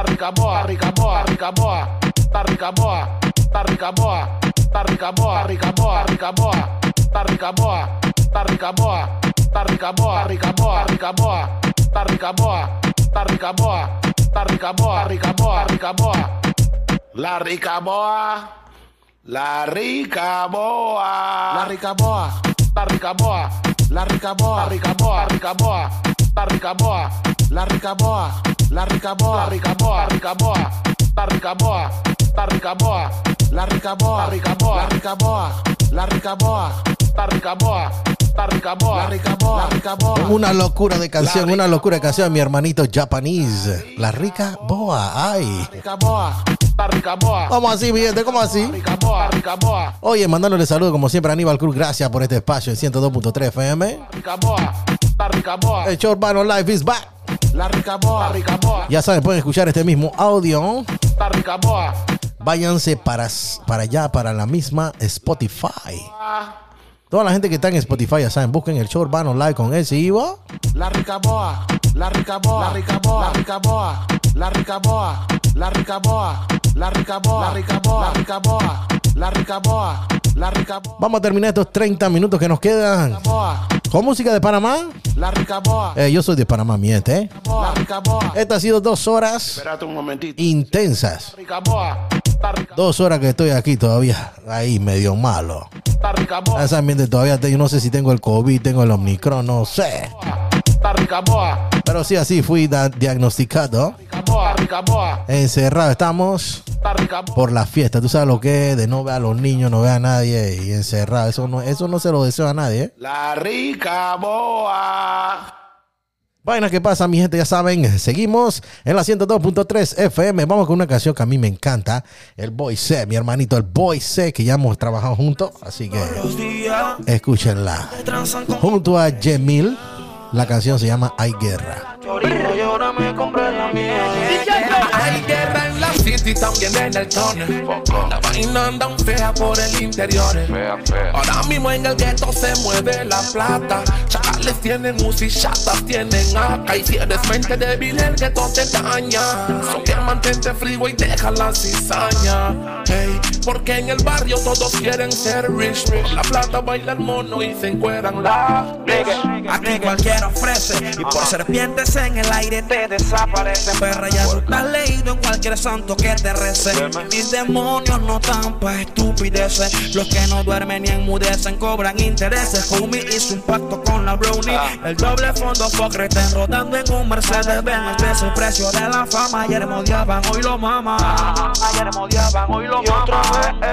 Ricaboa, la la Ricaboa, la Ricaboa, Ricaboa, la Ricaboa, la Ricaboa, ta rica boa, rica boa, rica boa, ta rica boa, ta rica boa, ta rica boa, rica boa, rica boa. La rica boa, la rica boa, la rica boa, ta rica boa, la rica boa, rica boa, rica boa, ta rica boa, la rica boa, la rica boa, rica boa, rica boa, ta rica boa, ta rica boa, la rica boa, rica boa, la rica boa, la rica boa, ta rica boa, ta rica boa, la rica boa, la rica boa. Una locura de canción, una locura de canción, mi hermanito Japanese. La rica boa, ay. Rica boa, ta rica boa. ¿Cómo así, mi gente? ¿Cómo así? Oye, mandándole saludos como siempre a Aníbal Cruz. Gracias por este espacio en 102.3 FM. rica boa, ta rica boa. El show Urbano Life is back. La rica boa, rica boa, Ya saben, pueden escuchar este mismo audio. rica boa. Váyanse para, para allá, para la misma Spotify. Toda la gente que está en Spotify, ya saben, busquen el show Urbano Live con ese Ivo. La rica boa, la rica boa, la rica boa, la rica boa, la rica boa, la rica boa, la rica boa, la rica boa, la rica boa, la rica boa, la rica boa, Vamos a terminar estos 30 minutos que nos quedan con música de Panamá. la rica boa, Eh, yo soy de Panamá, mi gente. ¿eh? la rica boa. Estas han sido dos horas un momentito. intensas. Rica boa, Dos horas que estoy aquí todavía, ahí medio malo. saben, bien, todavía te- yo no sé si tengo el COVID, tengo el Omicron, no sé. ta rica boa, Pero sí, así fui diagnosticado. Encerrado estamos por la fiesta. Tú sabes lo que es de no ver a los niños, no ver a nadie y encerrado. Eso no, eso no se lo deseo a nadie. ¿eh? La rica boa. Vainas que pasa, mi gente, ya saben. Seguimos en la 102.3 FM. Vamos con una canción que a mí me encanta. El Boy C, mi hermanito, el Boy C, que ya hemos trabajado juntos. Así que escúchenla. Junto a Jemil, la canción se llama Hay Guerra la city, también en el túnel. La vaina anda fea por el interior. Ahora mismo en el gueto se mueve la plata. Chacales tienen UCI, chatas tienen AK. Y si eres mente débil, el gueto te daña. Son que mantente frío y deja la cizaña. Hey, porque en el barrio todos quieren ser rich. Por la plata baila el mono y se encueran las Aquí cualquiera ofrece y por serpientes en el aire te desaparecen. Perra ya tú estás leído en cualquier santo que te rece. Mis demonios no están pa' estupideces. Los que no duermen ni enmudecen cobran intereses. Homie hizo un pacto con la brownie. El doble fondo estén rodando en un Mercedes Benz. Es el precio de la fama. Ayer me odiaban, hoy lo mama. Ayer me odiaban, hoy lo mama.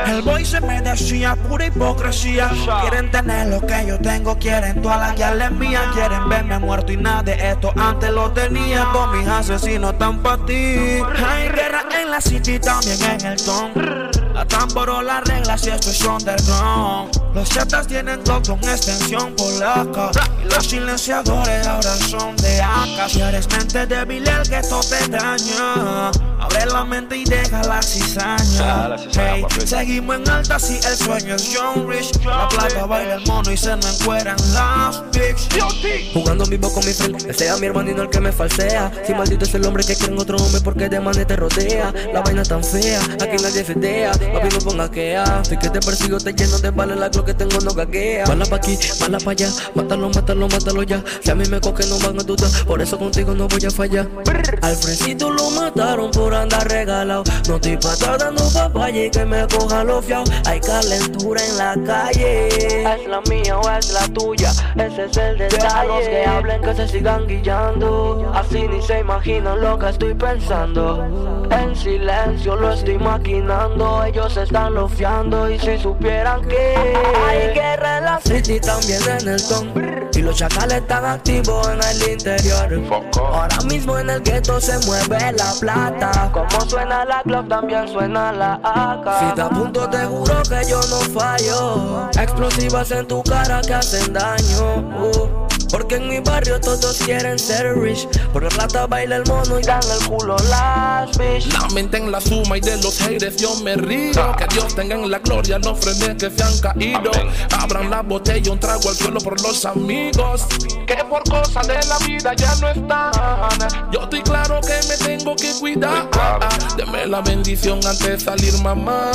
El boy se me decía pura hipocresía. Quieren tener lo que yo tengo, quieren todas las guiales mías. Quieren verme muerto y nada de esto antes lo tenía. Todos mis asesinos están pa' ti. Hay guerra en la city, también en el ton. La tamboró la regla si esto es underground. Los zetas tienen Glock con extensión polaca. Y los silenciadores ahora son de AK. Si eres mente débil, el gueto te daña. Abre la mente y deja la cizaña. Hey, seguimos en alta si el sueño es John Rich. La plata baila el mono y se no encueran las pics. Jugando vivo con mi friend, ese sea mi hermano y no el que me falsea. Si maldito es el hombre que quiere en otro hombre porque de man te rodea. La vaina tan fea, aquí nadie fedea. Papi, no ponga quea. Si que te persigo, te lleno de balas, la glock que tengo no gaguea. Mala pa' aquí, mala pa' allá. Mátalo, mátalo, mátalo ya. Si a mí me coge, no van a dudar. Por eso contigo no voy a fallar. Al fresito lo mataron por andar regalado. No estoy pa' estar dando papaya y que me coja los fiao. Hay calentura en la calle. Es la mía o es la tuya. Ese es el detalle. los que hablen que se sigan guillando. Así ni se imaginan lo que estoy pensando. En silencio lo estoy maquinando. Ellos están lofiando. Y si supieran que hay guerra en la city, también en el ton. Y los chacales están activos en el interior. Ahora mismo en el gueto se mueve la plata. Como suena la club, también suena la AK. Si te apunto, te juro que yo no fallo. Explosivas en tu cara que hacen daño. uh. Porque que en mi barrio todos quieren ser rich. Por la plata baila el mono y dan el culo las bitch. Lamenten la suma y de los haters yo me río. Que Dios tenga en la gloria los frenes que se han caído. Abran la botella, un trago al suelo por los amigos. Que por cosas de la vida ya no están. Yo estoy claro que me tengo que cuidar. Deme la bendición antes de salir, mamá.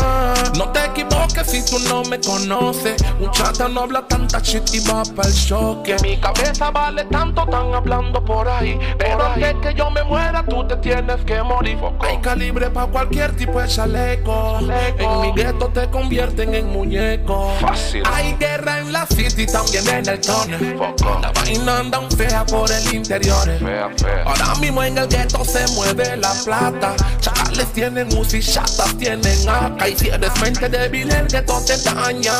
No te equivoques si tú no me conoces. Un chata no habla tanta shit y va para el choque. Mi cabeza vale tanto, están hablando por ahí. Pero antes que yo me muera, tú te tienes que morir. Hay calibre para cualquier tipo de chaleco. En mi gueto te convierten en muñeco. Fácil. Hay guerra en la city, también en el túnel. La vaina anda un fea por el interior. Fea, fea. Ahora mismo en el gueto se mueve la plata. Chacales tienen UCI, chatas tienen acá. Y si eres mente débil, el gueto te daña.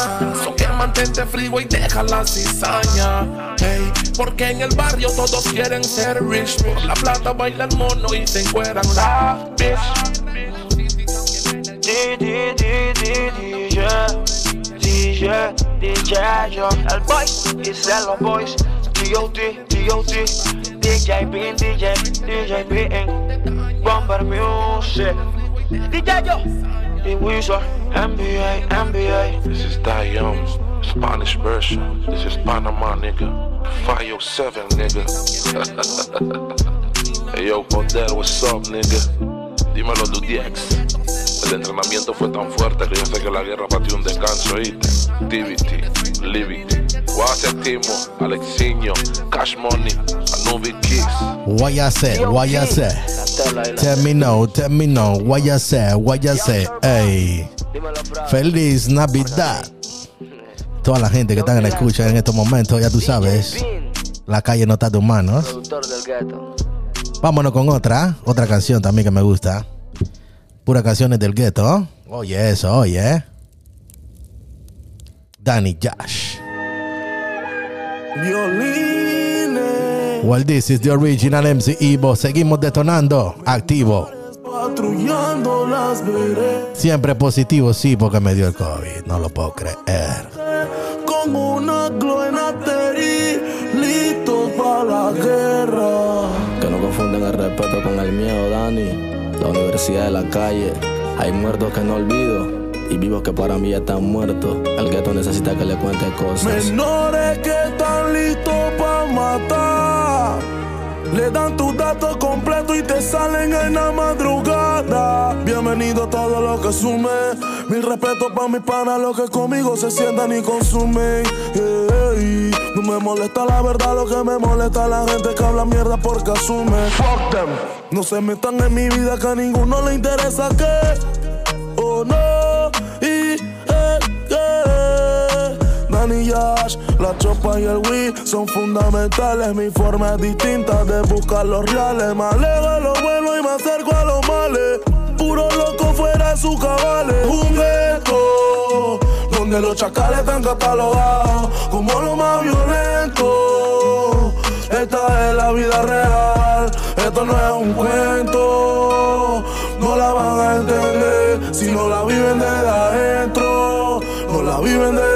So que mantente frío y deja la cizaña. Hey, porque en el barrio todos quieren ser rich. Por la plata baila el mono y se encueran la bitch. DJ, DJ, yo, el boy, y se los boys, D.O.T., D.O.T., DJ Bean, DJ, DJ Bean, Bomber Music, DJ yo, y Wizard, NBA, NBA. This is Die Young, Spanish version. This is Panama, nigga. 507, nigga. hey, yo, Podel, what's up, nigga? Dímelo, tu DX. El entrenamiento fue tan fuerte que yo sé que la guerra partió un descanso, ¿oíste? TBT, Liberty, Guase Timo, Alexiño, Cash Money, Anubi Kiss. What ya say? What ya say? Tell me no, tell me no. What ya say? What ya say? Ey. Feliz Navidad. Toda la gente que está en la escucha en estos momentos, ya tú sabes. La calle no está de humanos. Vámonos con otra, otra canción también que me gusta. Puras canciones del gueto. Oye, eso, oye. Danny Josh. Well, this is the original MC Evo. Seguimos detonando. Activo. Patrullando las veredas Siempre positivo, sí, porque me dio el COVID. No lo puedo creer. con una gloenateri, listo para la guerra. Que no confunden el respeto con el miedo, Dani. La universidad de la calle. Hay muertos que no olvido. Y vivos que para mí ya están muertos. El gueto necesita que le cuente cosas. Menores que están listos para matar. Le dan tus datos completos y te salen en la madrugada. Bienvenido a todo lo que sume. Mil respeto para mis panas, los que conmigo se sientan y consumen. Ey, No me molesta la verdad, lo que me molesta es la gente que habla mierda porque asume. Fuck them. No se metan en mi vida que a ninguno le interesa que. Yash, la chopa y el weed son fundamentales. Mi forma es distinta de buscar los reales. Me alejo de lo bueno y me acerco a los males. Puro loco fuera de sus cabales. Un gueto donde los chacales están catalogados como lo más violento. Esta es la vida real, esto no es un cuento. No la van a entender si no la viven desde adentro. No la viven desde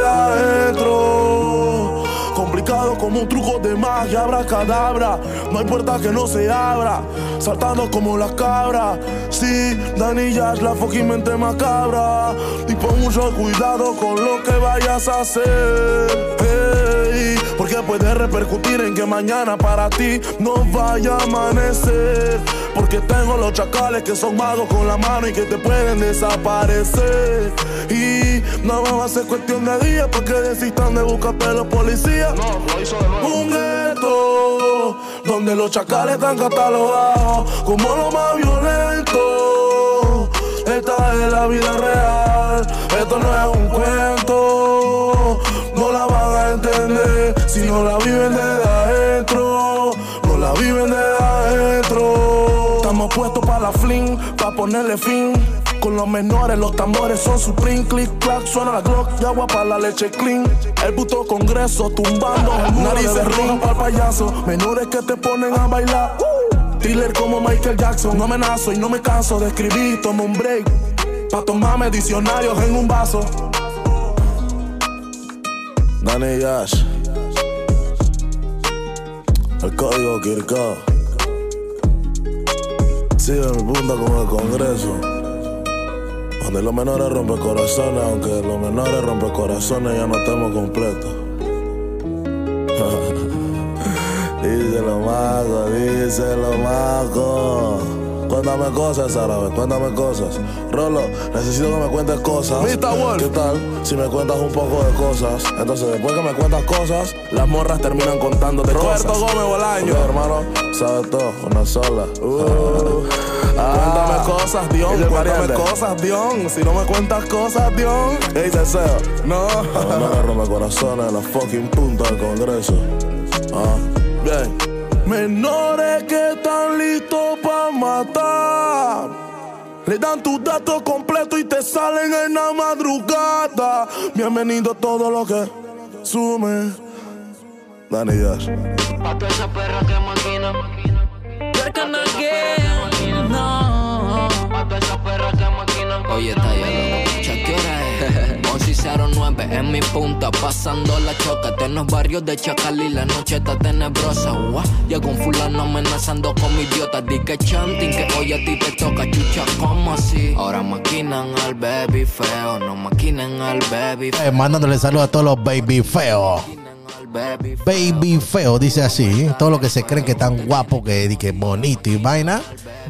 como un truco de magia, cadabra. No hay puerta que no se abra. Saltando como las cabras. Sí, Dani Yash, la fucking macabra. Y pon mucho cuidado con lo que vayas a hacer. Hey, porque puede repercutir en que mañana para ti no vaya a amanecer. Porque tengo los chacales que son magos con la mano y que te pueden desaparecer. Y no va a ser cuestión de días porque desistan de buscarte los policías. Un gueto donde los chacales están catalogados como lo más violento. Esta es la vida real, esto no es un cuento. No la van a entender si no la viven desde adentro. No la viven desde adentro. Estamos puestos para la fling, para ponerle fin. Con los menores, los tambores son supreme. Click, clack, suena la Glock y agua para la leche clean. El puto congreso tumbando. Narices ring para payaso. Menores que te ponen a bailar. Dealer como Michael Jackson. No amenazo y no me canso de escribir. Tomo un break. Pa' tomarme diccionarios en un vaso. Dani Yash. El código Kirkao. Sigue mi punta con el Congreso. Donde los menores rompen corazones, aunque los menores rompen corazones ya no estamos completos. díselo, mago, díselo, mago. Cuéntame cosas, árabe, cuéntame cosas. Rolo, necesito que me cuentes cosas. ¿Qué tal si me cuentas un poco de cosas? Entonces, después que me cuentas cosas, las morras terminan contándote Roberto cosas. Gómez Bolaño. Hermano, sabes todo, una sola. Uh, Cuéntame ah, cosas, Dion. ¿y el Cuéntame pariente? cosas, Dion. Si no me cuentas cosas, Dion. Ey, deseo. No. No, no, rompe corazones en la fucking punta del Congreso. Ah, bien. Menores que están listos para matar. Le dan tus datos completos y te salen en la madrugada. Bienvenido a todo lo que sume. Dani Dash. Pa' toda esa perra que maquina. Working again, no. Pa' toda esa perra que maquina. Oye, está ya es? 1109 en mi punta, pasando la choca. Los barrios de Chacal y la noche está tenebrosa. Guau, Llegó un fulano amenazando con mi idiota. Di que chanting, que hoy a ti te toca, chucha, ¿cómo así? Ahora maquinan al baby feo, no maquinen al baby feo. Eh, mandándole saludos a todos los baby feos. Baby feo, dice así. Todo lo que se creen que tan guapo, que, que bonito y vaina.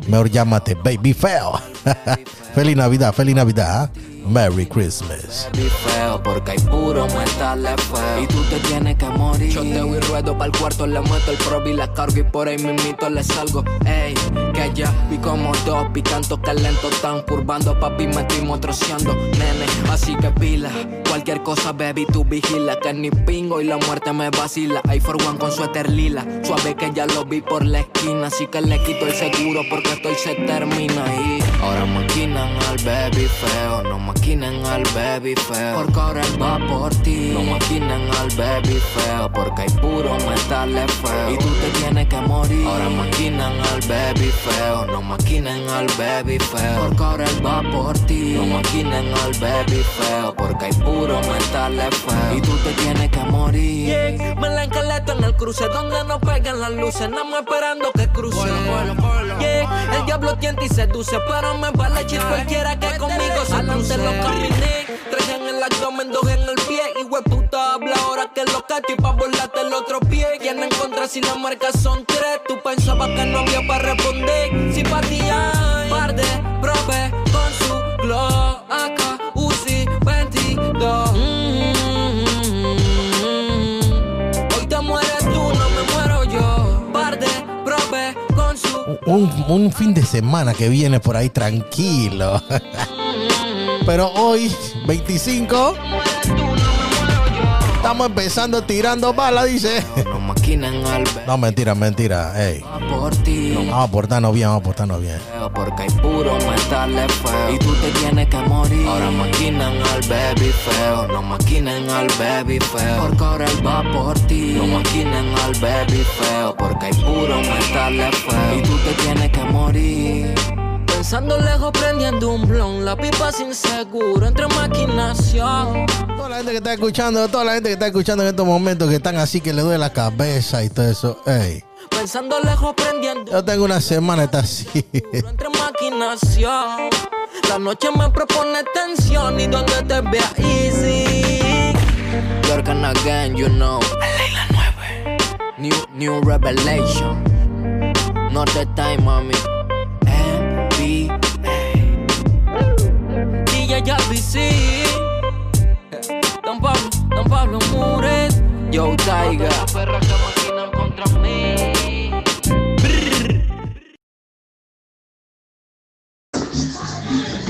Mejor llámate baby feo. feliz Navidad, feliz Navidad. Merry Christmas. feo Porque hay puro metal feo. Y tú te tienes que morir. Choteo y ruedo pa'l cuarto Le meto el prob y la cargo Y por ahí mismito le salgo. Ey, que ya vi como dos Picanto que lento tan curvando Papi me estoy motroceando Nene, así que pila Cualquier cosa baby tú vigila Que ni pingo y la muerte me vacila. Hay for one con suéter lila Suave que ya lo vi por la esquina. Así que le quito el seguro Porque estoy se termina Y ahora maquinan al baby feo No maquinen al baby feo. Porque ahora él va por ti. No maquinen al baby feo Porque hay puro metal feo. Y tú te tienes que morir. Ahora maquinan al baby feo No maquinen al baby feo. Porque ahora él va por ti. No maquinen al baby feo Porque hay puro metal feo. Y tú te tienes que morir. Yeah, me la encaleto en el cruce donde no pegan las luces, nada más esperando que cruce. Yeah, el diablo tienta y seduce, pero me vale chis cualquiera que conmigo se Adelante lo caminé, tres en el abdomen, dos en el pie. Y puta habla ahora que lo cacho y pa' volarte el otro pie. Quien en contra si las marcas son tres, tú pensabas que no había para responder. Simpatía, par de profe con su glow, acá, Un, fin de semana que viene por ahí tranquilo. Pero hoy, 25, estamos empezando tirando balas, dice. No No, mentira, mentira. Ey. por ti. Vamos a portarnos bien, vamos a portarnos bien. Porque hay puro metal feo. Y tú te tienes que morir. Ahora maquinan al baby feo. No maquinen al baby feo. Porque ahora él va por ti. No maquinen al baby feo. Porque hay puro metal feo. Y tú te tienes que morir Pensando lejos, prendiendo un blon. La pipa sin seguro, entre maquinación. Toda la gente que está escuchando, toda la gente que está escuchando en estos momentos que están así que le duele la cabeza y todo eso. Ey, Pensando lejos, prendiendo yo tengo una semana está así. entre maquinación. La noche me propone tensión y donde te vea easy. Yorkan again, you know La 9 New, new revelation Not the time, mami Yo, Taiga.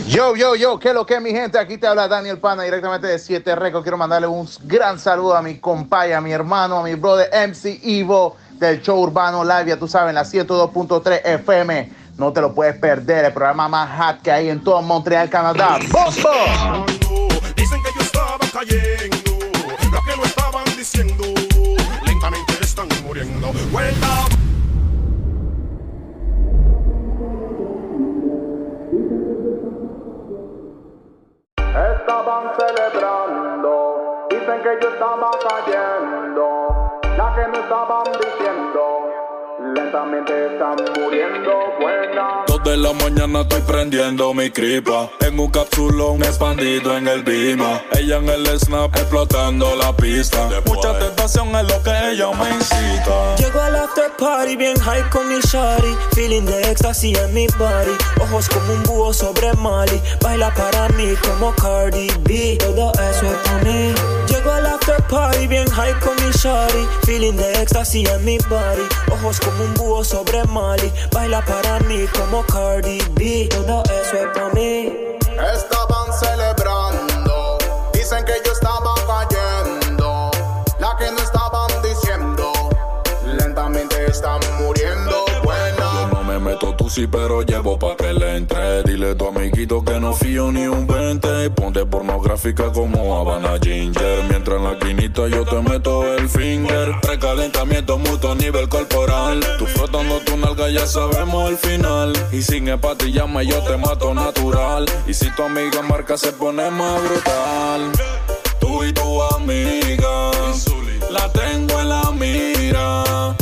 Yo, yo, yo, ¿qué es lo que mi gente? Aquí te habla Daniel Pana directamente de 7 Records. Quiero mandarle un gran saludo a mi compadre, a mi hermano, a mi brother MC Ivo del show Urbano Live. Ya tú sabes, la 102.3 FM. No te lo puedes perder. El programa más hot que hay en todo Montreal, Canadá. ¡Bombo! Dicen que yo estaba cayendo, lo que no estaban diciendo, lentamente están muriendo. Vuelta. Estaban celebrando, dicen que yo estaba cayendo, la que me estaban diciendo, Lentamente están muriendo buena. Dos de la mañana estoy prendiendo mi cripa. En un capsulón expandido en el bima. Ella en el snap explotando la pista. Mucha tentación es lo que ella me incita. After party bien high con mi shawty. Feeling de éxtasis en mi body. Ojos como un búho sobre Mali. Baila para mí como Cardi B. Todo eso es para mí. Llego al after party bien high con mi shawty. Feeling de éxtasis en mi body. Ojos como un búho sobre Mali. Baila para mí como Cardi B. Todo eso es para mí. Estaban celebrando, dicen que yo estaba sí, pero llevo pa' que le entre. Dile a tu amiguito que no fío ni un 20. Ponte pornográfica como Habana Ginger. Mientras en la quinita yo te meto el finger. Precalentamiento mutuo a nivel corporal. Tú frotando tu nalga ya sabemos el final. Y sin llama yo te mato natural. Y si tu amiga marca se pone más brutal. Tú y tu amiga. La tengo en la mira.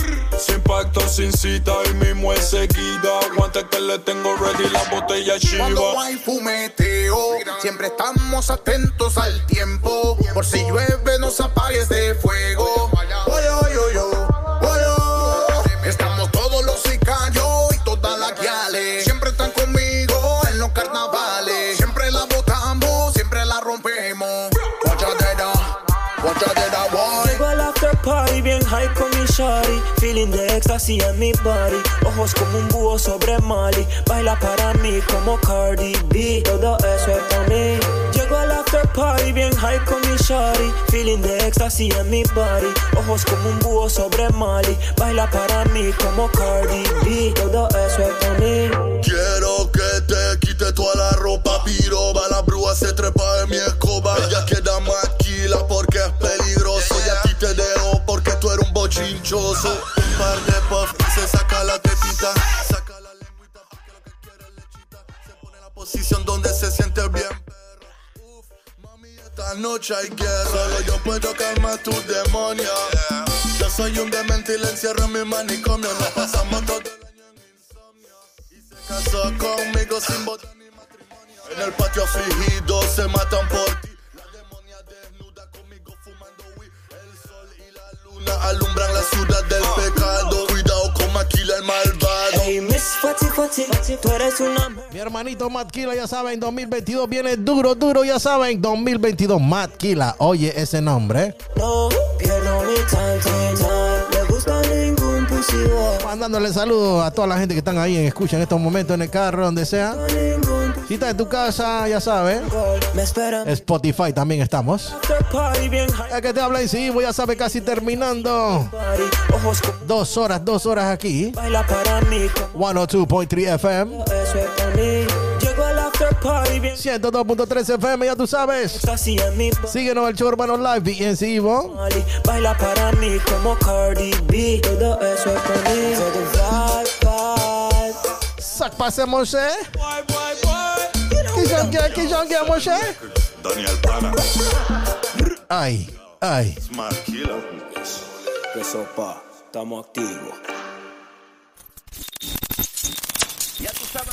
Sin pacto, sin cita y mismo es seguida. Aguante que le tengo ready la botella Cuando chiva. hay fumeteo, siempre estamos atentos al tiempo. Por si llueve, nos apagues de fuego. Oy, oy, oy, oy, oy, oy. Estamos todos los sicarios y todas las guiales. Siempre están conmigo en los carnavales. Siempre la botamos, siempre la rompemos. Guachadera, guachadera, boy. Llego al after party bien high con mi shawty. Feeling de éxtasis en mi body. Ojos como un búho sobre Mali. Baila para mí como Cardi B. Todo eso es para mí. Llego al after party bien high con mi shawty. Feeling de éxtasis en mi body. Ojos como un búho sobre Mali. Baila para mí como Cardi B. Todo eso es para mí. Quiero que te quite toda la ropa, piroba, la brúa se trepa en mi eres un par de puff se saca la tetita. Saca la lengüita porque lo que quiere lechita. Se pone en la posición donde se siente bien. Uf, mami, esta noche hay guerra. Solo yo puedo calmar tu demonio. Yo soy un demente y le encierro en mi manicomio. Nos pasamos todo el año en insomnio. Y se casó conmigo sin boda ni matrimonio. En el patio afligido se matan por ti. Luna alumbran la ciudad del pecado. Cuidado con Maquila el malvado. Hey, Miss Fati Fati, tú eres una Mi hermanito Matt Killa, ya saben, 2022 viene duro, duro, ya saben, 2022 Matt Killa. Oye ese nombre. No, pierdo mi time, time, time. Le gusta ningún pussy boy. Mandándole saludos a toda la gente que están ahí en escucha en estos momentos en el carro, donde sea. Estás en tu casa, ya sabes. Spotify también estamos. El que te habla y sí, voy a saber casi terminando. Dos horas, dos horas aquí. baila para mí. como 102.3 FM. Eso es para mí. Llego al after party bien 102.3 FM, ya tú sabes. Síguenos el show urbano live, BNC Ivo. Baila para mí como Cardi B. Todo eso es vibe. Sac pase, Moshe. ¿Qué son que, qué son que, Moshe? Daniel Pana. Ay, ay. Smart Killer. Que sopa, estamos activos.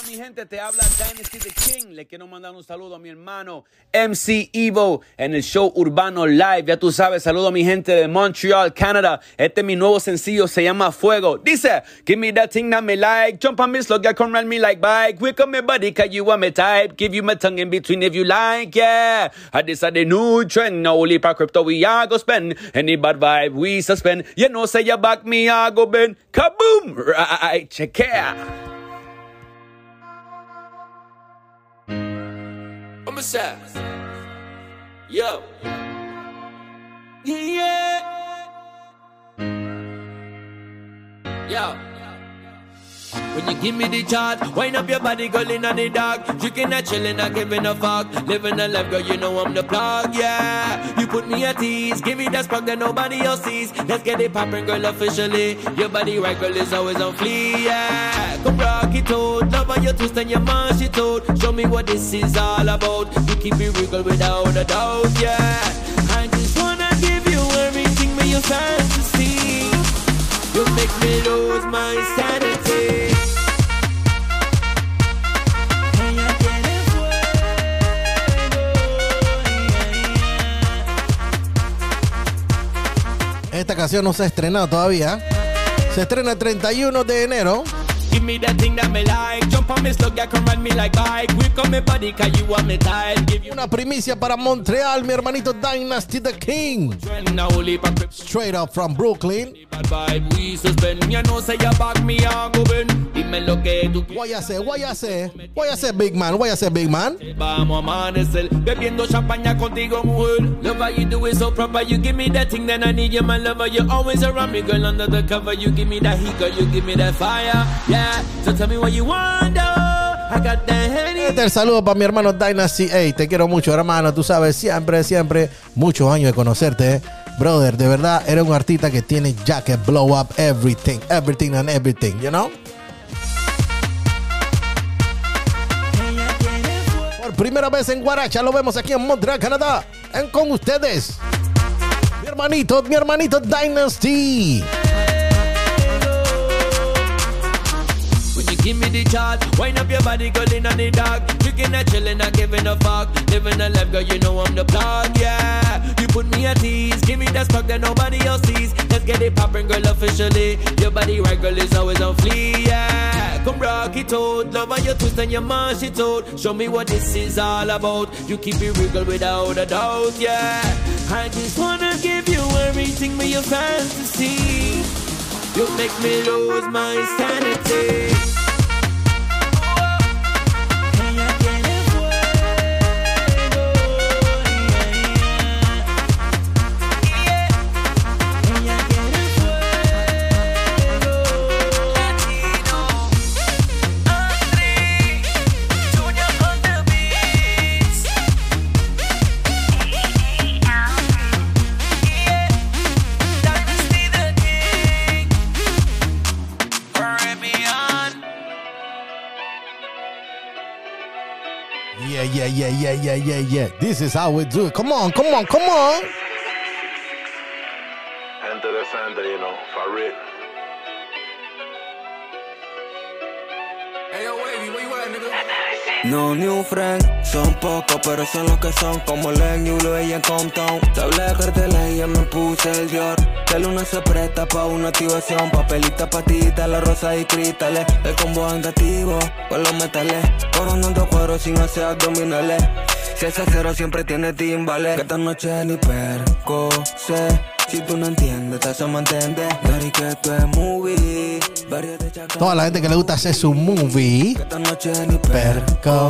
Mi gente, te habla Dynasty the King. Le quiero mandar un saludo a mi hermano MC Evo en el show Urbano Live. Ya tú sabes, saludo a mi gente de Montreal, Canadá. Este es mi nuevo sencillo, se llama Fuego. Dice, give me that thing that me like. Jump on me slug, ya come run me like bike. Wake up me body, cause you are my type. Give you my tongue in between if you like, yeah. I decided new trend. No only crypto we are go spend. Any bad vibe we suspend. You know, say you back me, I go bend. Kaboom! Right, check it out. Vamos a Yo. Yeah. Yo. When you give me the chart, wind up your body, girl, in the dark. Drinking and chilling, not giving a fuck. Living a life, girl, you know I'm the plug, yeah. You put me at ease, give me that spark that nobody else sees. Let's get it poppin', girl, officially. Your body right, girl, is always on fleek, yeah. Come rock it out, love how you twist and your mash it out. Show me what this is all about. You keep it real, girl, without a doubt, yeah. I just wanna give you everything, me your fantasy. You make me lose my sanity. Esta canción no se ha estrenado todavía. Se estrena el 31 de enero. Give me that thing that me like. You you Una primicia para Montreal, mi hermanito Dynasty the King. Straight up from Brooklyn. You you you you you big man? You say, big man? Vamos a amanecer bebiendo champaña contigo, mujer. Love how you do it so proper. You give me that thing, then I need you, my lover. You're always around me, girl, under the cover. You give me that heat, girl. You give me that fire. Yeah. So tell me what you want, though. Este es el saludo para mi hermano Dynasty. Te quiero mucho, hermano. Tú sabes, siempre, siempre, muchos años de conocerte. Brother, de verdad, eres un artista que tiene que blow up everything, everything and everything, you know? Por primera vez en Guaracha, lo vemos aquí en Montreal, Canadá. En, con ustedes, mi hermanito, mi hermanito Dynasty. Give me the chart, wind up your body, girl, in on the dark. Drinking and chilling, not giving a fuck. Living a life, girl, you know I'm the plug, yeah. You put me at ease, give me that spark that nobody else sees. Let's get it poppin', girl, officially. Your body right, girl, is always on flee, yeah. Come rock it out, love how you twist and you mash it out. Show me what this is all about. You keep it real, girl, without a doubt, yeah. I just wanna give you everything with your fantasy. You make me lose my sanity. Yeah, yeah, yeah, yeah, yeah, yeah. This is how we do it. Come on, come on, come on. Enter the center, you know, for real. No new friend, son pocos, pero son los que son como Len Yulo y en Compton. Te hablé de carteles y ya me puse el Dior. La luna se presta pa' una activación, papelita, patita, la rosa y cristales. El combo andativo con los metales, coronando cuero sin hacer abdominales. Si es acero siempre tiene timbales. Que esta noche ni perco sé. Si tú no entiendes, te hacemos entender. Dari que esto es movie. Toda la gente que le gusta hacer su movie. Esta noche ni Perco.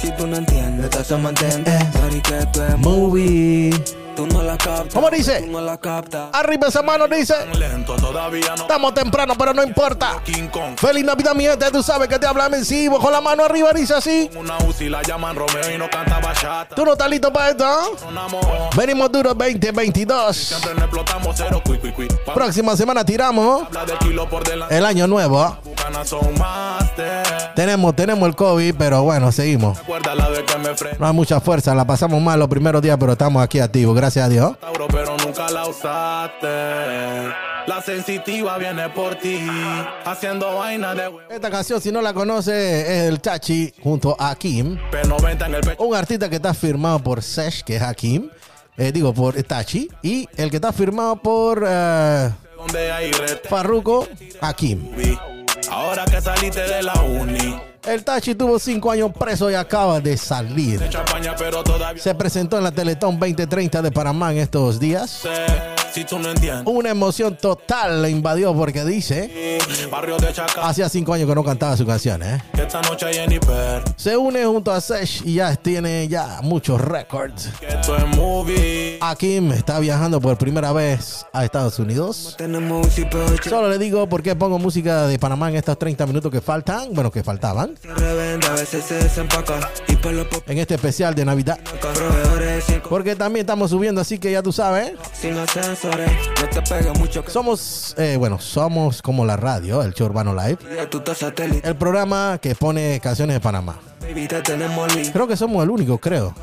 Si tú no entiendes, te hacemos entender. Dari que esto es Movie. Tú no la captas. ¿Cómo dice? Tú no la captas. Arriba esa mano dice. Lento todavía no. Estamos temprano, pero no importa. Feliz Navidad, mi gente. Tú sabes que te habla Mencibo. Con la mano arriba dice así. Una UCI la llaman Romeo y no canta bachata. ¿Tú no estás listo para esto? Sonamos. Venimos duro 2022. Siempre no explotamos cero. Cui, cui, cui. Pa- Próxima semana tiramos el año nuevo. Master. Tenemos, tenemos el COVID, pero bueno, seguimos. No hay mucha fuerza, la pasamos mal los primeros días, pero estamos aquí activos, gracias a Dios. Tauro, pero nunca la usaste. La sensitiva viene por ti. Haciendo vaina de huevo. Esta canción, si no la conoce, es el Chachi junto a Kim. P90 en el pecho. Un artista que está firmado por Sesh, que es Hakim. Eh, digo, por Tachi. Y el que está firmado por rete. Farruko, Hakim. Ahora que saliste de la uni. El Tachi tuvo cinco años preso y acaba de salir. Se presentó en la Teletón 2030 de Panamá en estos días. Sé. Si tú no entiendes. Una emoción total le invadió porque dice, Barrio de Chaca. hacía cinco años que no cantaba su canción, ¿eh? Que esta noche hay en hiper. Se une junto a Sesh y ya tiene ya muchos récords. Es movie. Akim está viajando por primera vez a Estados Unidos. Solo le digo por qué pongo música de Panamá en estos 30 minutos que faltan, bueno, que faltaban, en este especial de Navidad. Porque también estamos subiendo, así que ya tú sabes. sin ascenso. Sorry, no te pegues mucho. que- Somos, eh, bueno, somos como la radio, el show Urbano Live. El programa que pone canciones de Panamá. Creo que somos el único, creo.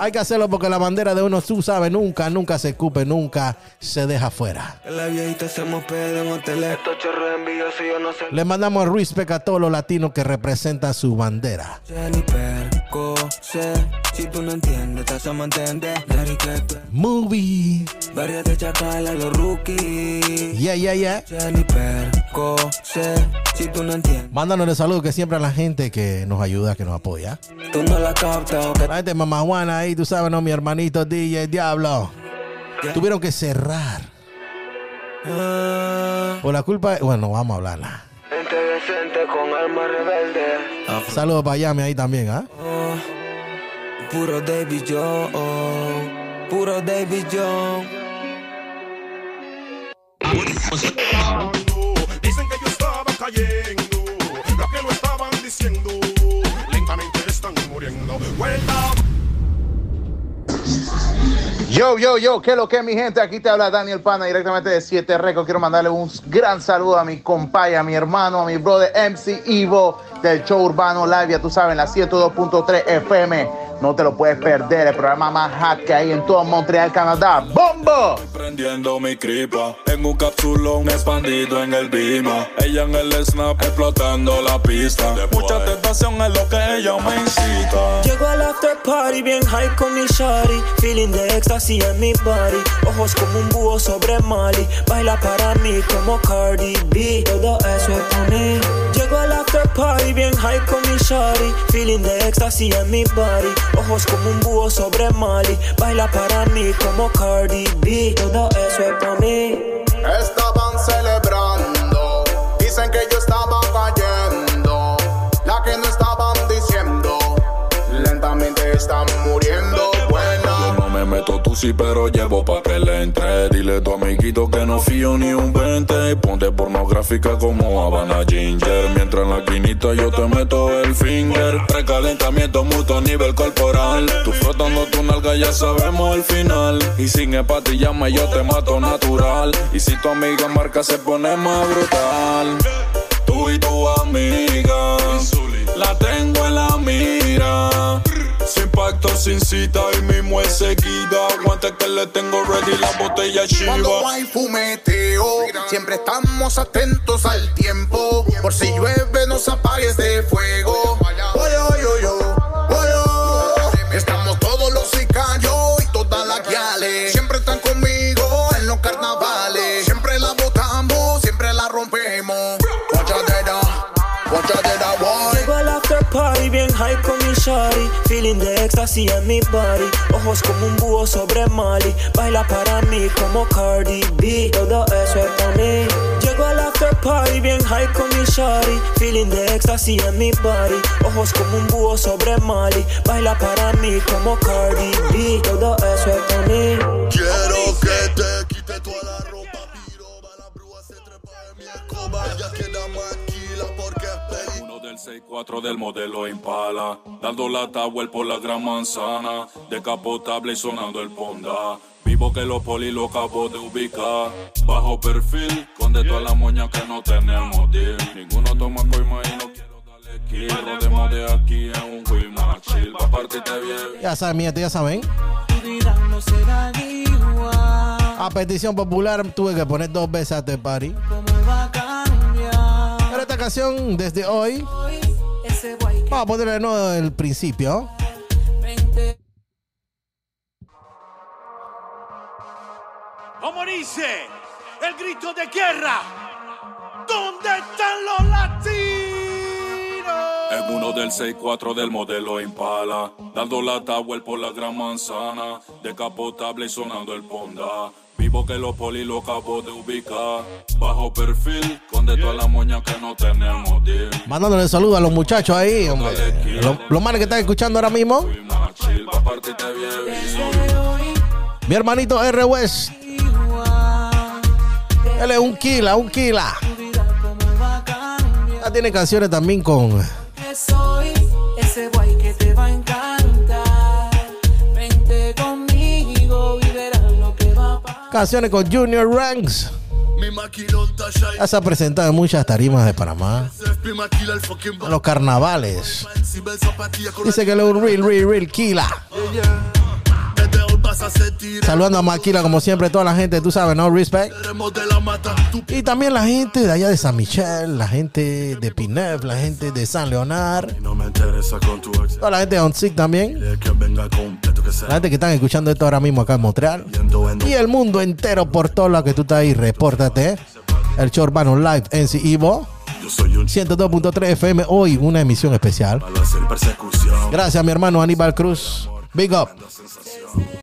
Hay que hacerlo porque la bandera de uno, tú sabes, nunca, nunca se escupe, nunca se deja fuera. Le mandamos respect a todos los latinos que representan su bandera. Movie. Yeah, yeah, yeah. Jennifer, José, si tú no entiendes. Mándanos el saludo que siempre a la gente que nos ayuda, que nos apoya. Tú no la captas o que La gente de Mamá Juana ahí, tú sabes, no, mi hermanito DJ Diablo. Tuvieron que cerrar. Por la culpa, bueno, vamos a hablarla. Gente decente con alma rebelde. Saludos para Yami ahí también, ¿ah? Puro David Joe, oh, puro David Joe. Yo, yo, yo, ¿qué es lo que mi gente? Aquí te habla Daniel Pana directamente de 7 Records. Quiero mandarle un gran saludo a mi compadre, a mi hermano, a mi brother MC Ivo del show Urbano Live. Ya tú sabes, la 102.3 FM. No te lo puedes perder. El programa más hot que hay en todo Montreal, Canadá. ¡Bombo! Prendiendo mi cripa en un capsulón expandido en el bima. Ella en el snap explotando la pista. Mucha tentación es lo que ella me incita. Llego al after party bien high con mi shawty Feeling de éxtasis en mi body Ojos como un búho sobre Mali Baila para mí como Cardi B Todo eso es para mí after party bien high con mi shawty. Feeling de éxtasis en mi body. Ojos como un búho sobre Mali. Baila para mí como Cardi B. Todo eso es para mí. Estaban celebrando, dicen que yo estaba cayendo. La que no estaban diciendo, lentamente están muriendo. Sí, pero llevo pa' que le entre. Dile a tu amiguito que no fío ni un 20. Y ponte pornográfica como Habana Ginger. Mientras en la quinita yo te meto el finger. Precalentamiento mutuo a nivel corporal. Tú frotando tu nalga ya sabemos el final. Y sin empatillarme yo te mato natural. Y si tu amiga marca se pone más brutal. Tú y tu amiga. La tengo en la mira. Sin pacto, sin cita y mismo es seguida. Aguante que le tengo ready la botella Cuando chiva. hay fumeteo, siempre estamos atentos al tiempo. Por si llueve, no se apague este fuego. Oy, oy, oy, party bien high con mi shawty. Feeling de éxtasis en mi body. Ojos como un búho sobre Mali. Baila para mí como Cardi B. Todo eso es para mí. Llego al after party bien high con mi shawty. Feeling de éxtasis en mi body. Ojos como un búho sobre Mali. Baila para mí como Cardi B. Todo eso es para mí. Quiero 6-4 del modelo Impala. Dando la tower por la gran manzana. Decapotable y sonando el Ponda. Vivo que los poli lo acabo de ubicar. Bajo perfil, con de todas las moñas que no tenemos deal. Ninguno toma coima y no quiero darle kill. Rodemos de aquí en un Wii más chill. Pa' partirte bien. Ya saben, mi gente, ya saben. A petición popular tuve que poner dos veces a este party. ¿Cómo esta canción, desde hoy, vamos a ponerle de nuevo el principio. vente ¿Cómo dice? El grito de guerra. ¿Dónde están los latinos? En uno del 6-4 del modelo Impala. Dando la tower por la gran manzana. Decapotable y sonando el Ponda. Vivo que los poli lo acabo de ubicar. Bajo perfil, con de todas las moñas que no tenemos deal. Mandándole saludos a los muchachos ahí, hombre. Los, los manes que están escuchando ahora mismo. Mi hermanito R. West. Él es un kila, un kila. Ya tiene canciones también con Canciones con Junior Ranks. Ya se ha presentado en muchas tarimas de Panamá. En los carnavales. Dice que es un real, real, real killer. Saludando a Maquila como siempre, toda la gente, tú sabes, ¿no? Respect. Y también la gente de allá de San Michel, la gente de Pinef, la gente de San Leonard. Toda la gente de Onsic también. La gente que están escuchando esto ahora mismo acá en Montreal. Y el mundo entero por todo lo que tú estás ahí, repórtate. El show urbano live en Evo. 102.3 FM, hoy una emisión especial. Gracias mi hermano Aníbal Cruz. Big up.